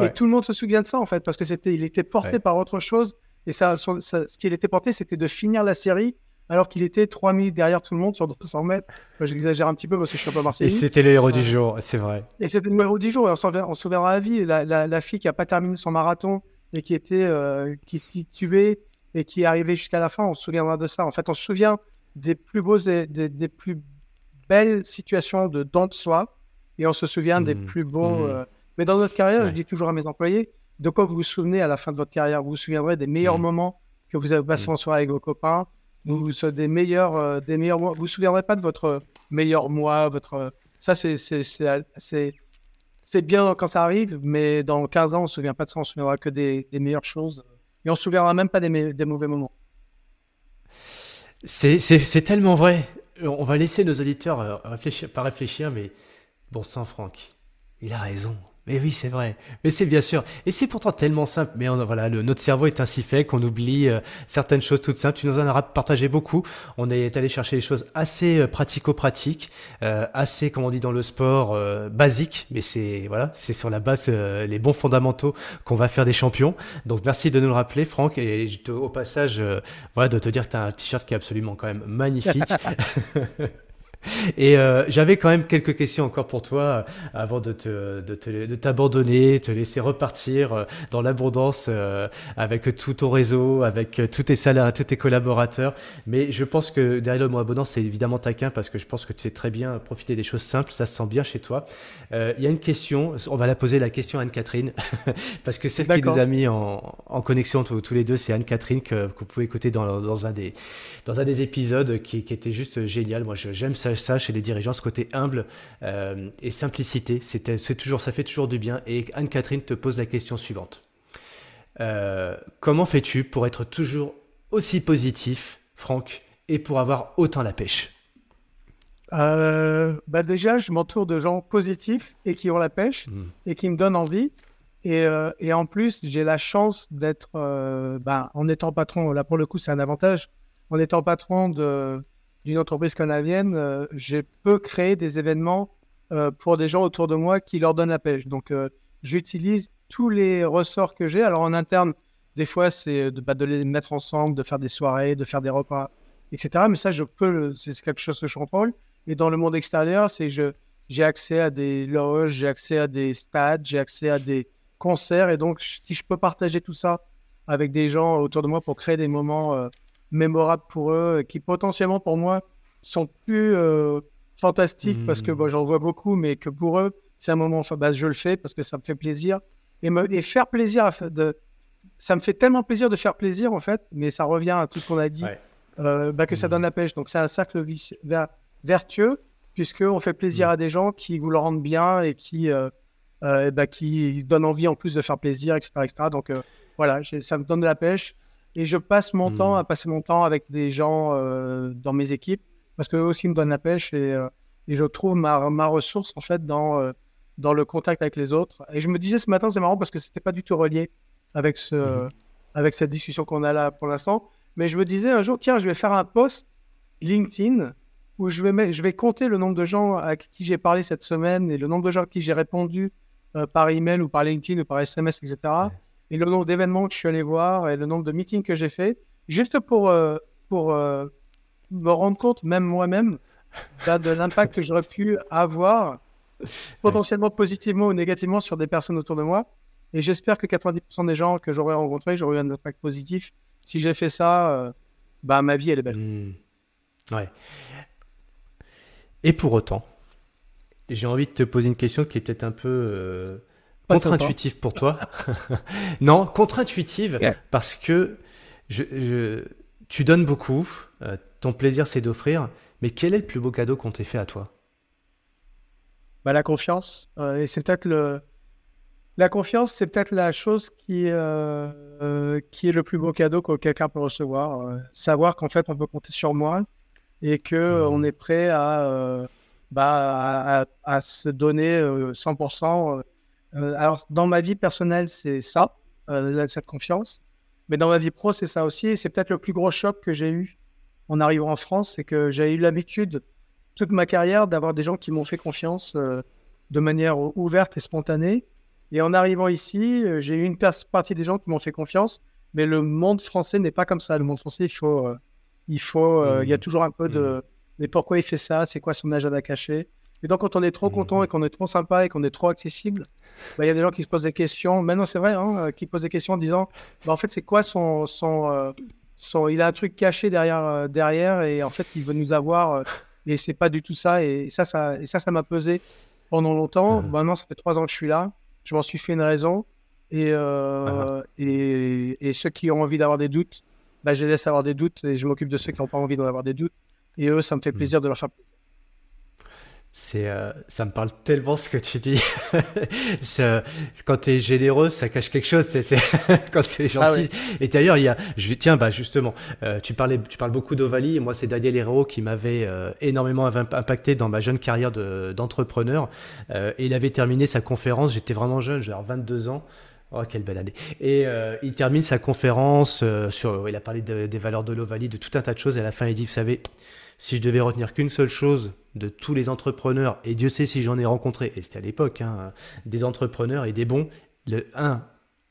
Et tout le monde se souvient de ça, en fait, parce que c'était, il était porté par autre chose. Et ça, ce qu'il était porté, c'était de finir la série alors qu'il était 3 minutes derrière tout le monde sur 200 mètres. J'exagère un petit peu parce que je suis un peu marseillais. Et c'était le héros du jour, c'est vrai. Et c'était le héros du jour. Et on se souviendra à vie. La, la, fille qui n'a pas terminé son marathon et qui était euh, qui, qui, tuée et qui est arrivée jusqu'à la fin, on se souviendra de ça. En fait, on se souvient des plus beaux et des, plus belles situations de don de soi et on se souvient des mmh. plus beaux. Mmh. Euh, mais dans notre carrière, je dis toujours à mes employés, de quoi vous vous souvenez à la fin de votre carrière? Vous vous souviendrez des meilleurs mmh. moments que vous avez passés mmh. en soirée avec vos copains, vous, des meilleurs, euh, des meilleurs mois. Vous vous souviendrez pas de votre meilleur mois, votre. Ça, c'est bien quand ça arrive, mais dans 15 ans, on ne se souvient pas de ça, on se souviendra que des, des meilleures choses. Et on ne se souviendra même pas des, des mauvais moments. C'est tellement vrai. On va laisser nos auditeurs euh, réfléchir, pas réfléchir, mais bon sang, Franck, il a raison. Mais oui, c'est vrai. Mais c'est bien sûr. Et c'est pourtant tellement simple. Mais on, voilà, le, notre cerveau est ainsi fait qu'on oublie euh, certaines choses toutes simples. Tu nous en as partagé beaucoup. On est allé chercher des choses assez euh, pratico-pratiques, euh, assez, comme on dit dans le sport, basiques. Mais c'est voilà, c'est sur la base les bons fondamentaux qu'on va faire des champions. Donc merci de nous le rappeler, Franck. Et au passage, voilà, de te dire que tu as un t-shirt qui est absolument quand même magnifique. Et euh, j'avais quand même quelques questions encore pour toi euh, avant de, te, de, te, de t'abandonner, te laisser repartir euh, dans l'abondance avec tout ton réseau, avec tous tes salariés, tous tes collaborateurs. Mais je pense que derrière le mot abondance, c'est évidemment taquin parce que je pense que tu sais très bien profiter des choses simples, ça se sent bien chez toi. Il y a une question, on va la poser la question à Anne-Catherine parce que celle qui nous a mis en, en connexion tous, les deux, c'est Anne-Catherine que, que, vous pouvez écouter dans, dans, un, des, dans un des épisodes qui, qui était juste génial. Moi, j'aime ça ça chez les dirigeants, ce côté humble euh, et simplicité. C'est toujours, ça fait toujours du bien. Et Anne-Catherine te pose la question suivante. Euh, comment fais-tu pour être toujours aussi positif, Franck, et pour avoir autant la pêche? Bah Déjà, je m'entoure de gens positifs et qui ont la pêche hmm. et qui me donnent envie. Et, et en plus, j'ai la chance d'être, bah, en étant patron, là pour le coup, c'est un avantage, en étant patron d'une entreprise canadienne, je peux créer des événements pour des gens autour de moi qui leur donnent la pêche. Donc, j'utilise tous les ressorts que j'ai. Alors, en interne, des fois, c'est de, bah, de, les mettre ensemble, de faire des soirées, de faire des repas, etc. Mais ça, je peux, c'est quelque chose que je contrôle. Et dans le monde extérieur, c'est que j'ai accès à des loges, j'ai accès à des stades, j'ai accès à des concerts. Et donc, si je peux partager tout ça avec des gens autour de moi pour créer des moments euh, mémorables pour eux, qui potentiellement pour moi sont plus euh, fantastiques parce que mmh. j'en vois beaucoup, mais que pour eux, c'est un moment, enfin, bah, je le fais parce que ça me fait plaisir. Et, me, et faire plaisir, de, ça me fait tellement plaisir de faire plaisir en fait, mais ça revient à tout ce qu'on a dit, euh, bah, que ça mmh. donne la pêche. Donc c'est un cercle vertueux, puisqu'on fait plaisir mmh. à des gens qui vous le rendent bien et qui, euh, euh, bah, qui donnent envie en plus de faire plaisir, etc. etc. Donc voilà, ça me donne de la pêche. Et je passe mon temps à passer mon temps avec des gens dans mes équipes, parce qu'eux aussi me donnent la pêche et, et je trouve ma, ma, ressource en fait dans dans le contact avec les autres. Et je me disais ce matin, c'est marrant parce que c'était pas du tout relié avec, ce, mhm. avec cette discussion qu'on a là pour l'instant. Mais je me disais un jour, tiens, je vais faire un post LinkedIn où je vais, je vais compter le nombre de gens à qui j'ai parlé cette semaine et le nombre de gens à qui j'ai répondu euh, par email ou par LinkedIn ou par SMS, etc. Et le nombre d'événements que je suis allé voir et le nombre de meetings que j'ai fait, juste pour, euh, pour euh, me rendre compte, même moi-même, de l'impact que j'aurais pu avoir potentiellement positivement ou négativement sur des personnes autour de moi. Et j'espère que 90% des gens que j'aurais rencontrés, j'aurais eu un impact positif. Si j'ai fait ça, euh, bah, ma vie, elle est belle. Hmm. Ouais. Et pour autant, j'ai envie de te poser une question qui est peut-être un peu contre-intuitive pour toi. non, contre-intuitive parce que je, tu donnes beaucoup, euh, ton plaisir c'est d'offrir, mais quel est le plus beau cadeau qu'on t'ait fait à toi? Bah, La confiance. et c'est peut-être le, la confiance, c'est peut-être la chose qui, euh, euh, qui est le plus beau cadeau que quelqu'un peut recevoir. Euh, savoir qu'en fait, on peut compter sur moi et qu'on mmh. est prêt à, bah, à, se donner 100%. Alors, dans ma vie personnelle, c'est ça, cette confiance. Mais dans ma vie pro, c'est ça aussi. Et c'est peut-être le plus gros choc que j'ai eu en arrivant en France. C'est que j'ai eu l'habitude, toute ma carrière, d'avoir des gens qui m'ont fait confiance de manière ouverte et spontanée. Et en arrivant ici, euh, j'ai eu une partie des gens qui m'ont fait confiance, mais le monde français n'est pas comme ça. Le monde français, il faut, euh, il faut, euh, il y a mmh. toujours un peu de, mmh. mais pourquoi il fait ça? C'est quoi son agenda caché Et donc, quand on est trop content mmh. et qu'on est trop sympa et qu'on est trop accessible, bah, il y a des gens qui se posent des questions. Maintenant, c'est vrai, hein, qui posent des questions en disant, bah, en fait, c'est quoi son, son, son, il a un truc caché derrière, derrière, et en fait, il veut nous avoir. et c'est pas du tout ça. Et ça, ça, et ça, ça m'a pesé pendant longtemps. Maintenant, ça fait trois ans que je suis là je m'en suis fait une raison. Et, euh, et, ceux qui ont envie d'avoir des doutes, bah, je les laisse avoir des doutes et je m'occupe de ceux qui n'ont pas envie d'en avoir des doutes. Et eux, ça me fait plaisir de leur faire c'est, euh, ça me parle tellement ce que tu dis. quand tu es généreux, ça cache quelque chose. C'est, quand c'est ah gentil. Et d'ailleurs, il y a, je, tiens, bah justement, euh, tu parlais, tu parles beaucoup d'Ovalie. Et moi, c'est Daniel Herrero qui m'avait euh, énormément impacté dans ma jeune carrière de, d'entrepreneur. et il avait terminé sa conférence. J'étais vraiment jeune, j'avais 22 ans. Oh, quelle belle année. Et il termine sa conférence sur. Il a parlé des valeurs de l'Ovalie, de tout un tas de choses. Et à la fin, il dit Vous savez, si je devais retenir qu'une seule chose de tous les entrepreneurs, et Dieu sait si j'en ai rencontré, et c'était à l'époque, hein, des entrepreneurs et des bons, le, un,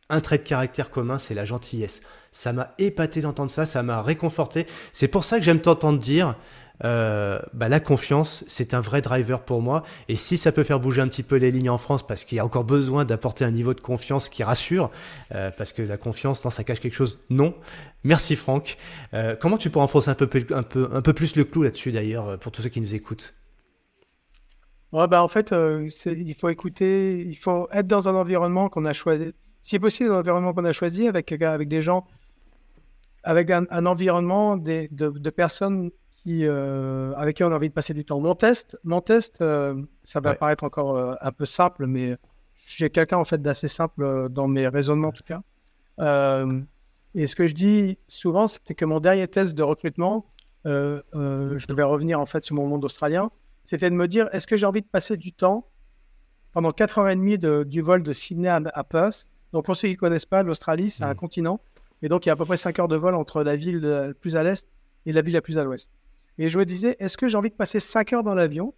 un trait de caractère commun, c'est la gentillesse. Ça m'a épaté d'entendre ça, ça m'a réconforté. C'est pour ça que j'aime t'entendre dire, euh, bah, la confiance, c'est un vrai driver pour moi. Et si ça peut faire bouger un petit peu les lignes en France, parce qu'il y a encore besoin d'apporter un niveau de confiance qui rassure, euh, parce que la confiance, non, ça cache quelque chose, non. Merci Franck. Euh, comment tu pourrais enfoncer un peu, un, peu, plus le clou là-dessus d'ailleurs, pour tous ceux qui nous écoutent? Bah, En fait, il faut écouter, il faut être dans un environnement qu'on a choisi, si possible, dans un environnement qu'on a choisi, avec, des gens, avec un, environnement de personnes euh, avec qui on a envie de passer du temps. Mon test, mon test euh, ça va paraître encore euh, un peu simple, mais suis quelqu'un en fait d'assez simple dans mes raisonnements en tout cas. et ce que je dis souvent, c'est que mon dernier test de recrutement, je devais revenir en fait sur mon monde australien. c'était de me dire est-ce que j'ai envie de passer du temps pendant 4 heures et demie de, du vol de Sydney à, à Perth? Donc, pour ceux qui ne connaissent pas, l'Australie, c'est un Mhm. continent. Et donc, il y a à peu près 5 heures de vol entre la ville la plus à l'est et la ville la plus à l'ouest. Et je me disais est-ce que j'ai envie de passer 5 heures dans l'avion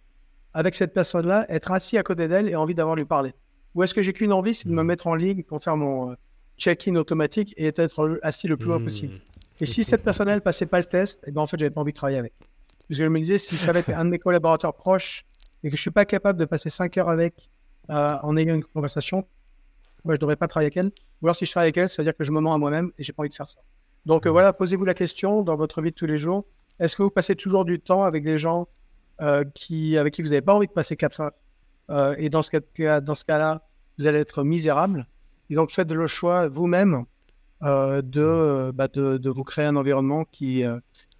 avec cette personne-là, être assis à côté d'elle et envie d'avoir lui parler? Ou est-ce que j'ai qu'une envie, c'est de me Mhm. mettre en ligne pour faire mon euh, check-in automatique et être assis le plus loin Hmm. possible? Et si cette personne-là, elle passait pas le test, eh ben, en fait, j'avais pas envie de travailler avec. Parce que je me disais, si ça va être un de mes collaborateurs proches et que je suis pas capable de passer 5 heures avec euh, en ayant une conversation, moi, je devrais pas travailler avec elle. Ou alors, si je travaille avec elle, ça veut dire que je me mens à moi-même et j'ai pas envie de faire ça. Donc, euh, Mhm. voilà, posez-vous la question dans votre vie de tous les jours. Est-ce que vous passez toujours du temps avec des gens euh, avec qui vous n'avez pas envie de passer 4 heures Euh, Et dans ce cas- cas-là, vous allez être misérable. Et donc, faites le choix vous-même euh, de, bah, de, vous créer un environnement qui,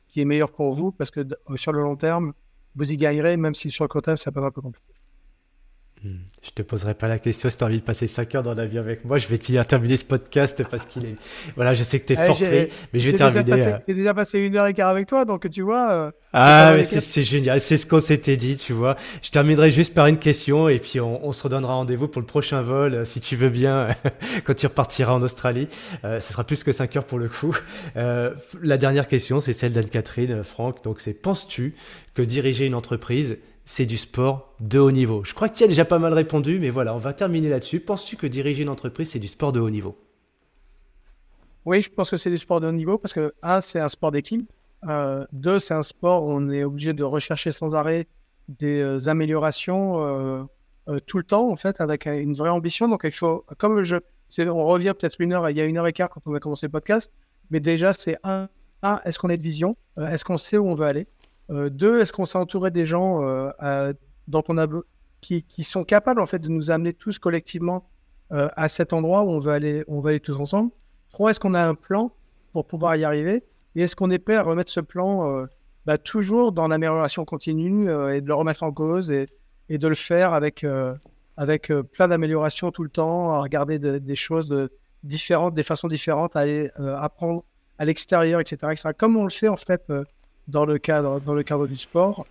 qui est meilleur pour vous parce que sur le long terme, vous y gagnerez, même si sur le court terme, ça peut être un peu compliqué. Hmm. Je te poserai pas la question si tu as envie de passer 5 heures dans l'avion avec moi. Je vais te terminer ce podcast parce qu'il est. Voilà, je sais que tu es Eh, fort pris, mais je vais terminer. euh, j'ai déjà passé une heure et quart avec toi, donc tu vois. euh, Ah, mais c'est génial, c'est ce qu'on s'était dit, tu vois. Je terminerai juste par une question et puis on, on se redonnera rendez-vous pour le prochain vol, euh, si tu veux bien, quand tu repartiras en Australie. Euh, ce sera plus que 5 heures pour le coup. La dernière question, c'est celle d'Anne-Catherine, Franck. Donc c'est, penses-tu que diriger une entreprise, c'est du sport de haut niveau Je crois que tu as déjà pas mal répondu, mais voilà, on va terminer là-dessus. Penses-tu que diriger une entreprise, c'est du sport de haut niveau? Oui, je pense que c'est du sport de haut niveau parce que, un, c'est un sport d'équipe. Euh, deux, c'est un sport où on est obligé de rechercher sans arrêt des euh, améliorations euh, tout le temps, en fait, avec une vraie ambition. Donc, il faut, comme je, on revient peut-être une heure, il y a une heure et quart quand on a commencé le podcast, mais déjà, c'est un, est-ce qu'on a de vision? Est-ce qu'on sait où on veut aller? Deux, est-ce qu'on s'est entouré des gens euh, dont on a, qui, qui sont capables, en fait, de nous amener tous collectivement euh, à cet endroit où on veut aller, on va aller tous ensemble? Trois, est-ce qu'on a un plan pour pouvoir y arriver? Et est-ce qu'on est prêt à remettre ce plan euh, bah, toujours dans l'amélioration continue euh, et de le remettre en cause et, et de le faire avec, euh, avec euh, plein d'améliorations tout le temps, à regarder de- des choses différentes, des façons différentes, à aller euh, apprendre à l'extérieur, etc., etc. Comme on le fait en fait euh, dans, le cadre, dans le cadre du sport.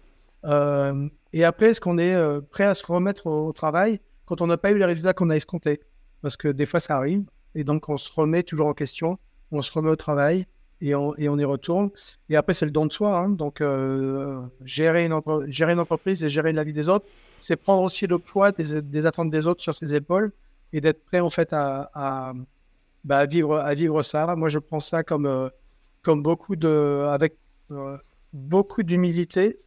Euh, et après, est-ce qu'on est euh, prêt à se remettre au, travail quand on n'a pas eu les résultats qu'on a escomptés? Parce que des fois, ça arrive. Et donc, on se remet toujours en question, on se remet au travail et on, et on y retourne. Et après, c'est le don de soi. hein. Donc, euh, gérer, une gérer une entreprise et gérer la vie des autres, c'est prendre aussi le poids des, des attentes des autres sur ses épaules et d'être prêt, en fait, à, bah, vivre, à vivre ça. Moi, je prends ça comme, comme beaucoup de. avec beaucoup d'humilité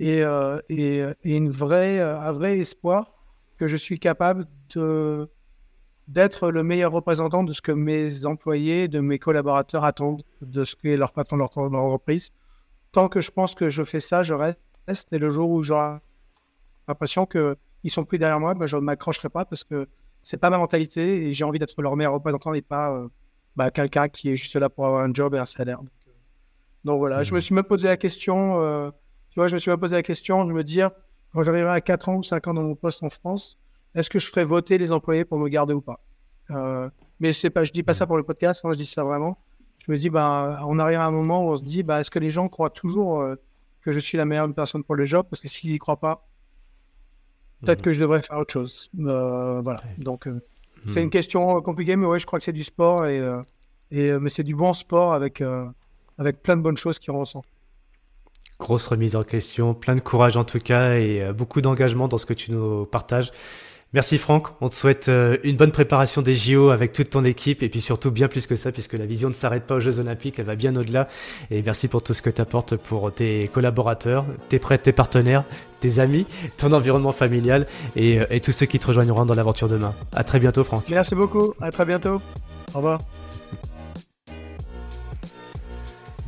et, euh, et une vraie, euh, un vrai espoir que je suis capable d'être le meilleur représentant de ce que mes employés, de mes collaborateurs attendent de ce qu'est leur patron, leur, leur entreprise. Tant que je pense que je fais ça, je reste. Et le jour où j'aurai l'impression qu'ils sont plus derrière moi, ben, je ne m'accrocherai pas parce que c'est pas ma mentalité et j'ai envie d'être leur meilleur représentant et pas euh, bah, quelqu'un qui est juste là pour avoir un job et un salaire. Donc, voilà, je me suis même posé la question, euh, tu vois, je me suis même posé la question de me dire, quand j'arriverai à 4 ans ou 5 ans dans mon poste en France, est-ce que je ferai voter les employés pour me garder ou pas? Euh, Mais c'est pas, je dis pas ça pour le podcast, hein, je dis ça vraiment. Je me dis, bah, on arrive à un moment où on se dit, bah, est-ce que les gens croient toujours euh, que je suis la meilleure personne pour le job? Parce que s'ils y croient pas, peut-être Mhm. que je devrais faire autre chose. Euh, voilà. Donc, euh, c'est une question compliquée, mais ouais, je crois que c'est du sport et, euh, et mais c'est du bon sport avec euh, avec plein de bonnes choses qui en ressentent. Grosse remise en question, plein de courage en tout cas et euh, beaucoup d'engagement dans ce que tu nous partages. Merci Franck, on te souhaite euh, une bonne préparation des JO avec toute ton équipe et puis surtout bien plus que ça puisque la vision ne s'arrête pas aux Jeux Olympiques, elle va bien au-delà. Et merci pour tout ce que tu apportes pour tes collaborateurs, tes prêts, tes partenaires, tes amis, ton environnement familial et, euh, et tous ceux qui te rejoindront dans l'aventure demain. À très bientôt Franck. Merci beaucoup, à très bientôt. Au revoir.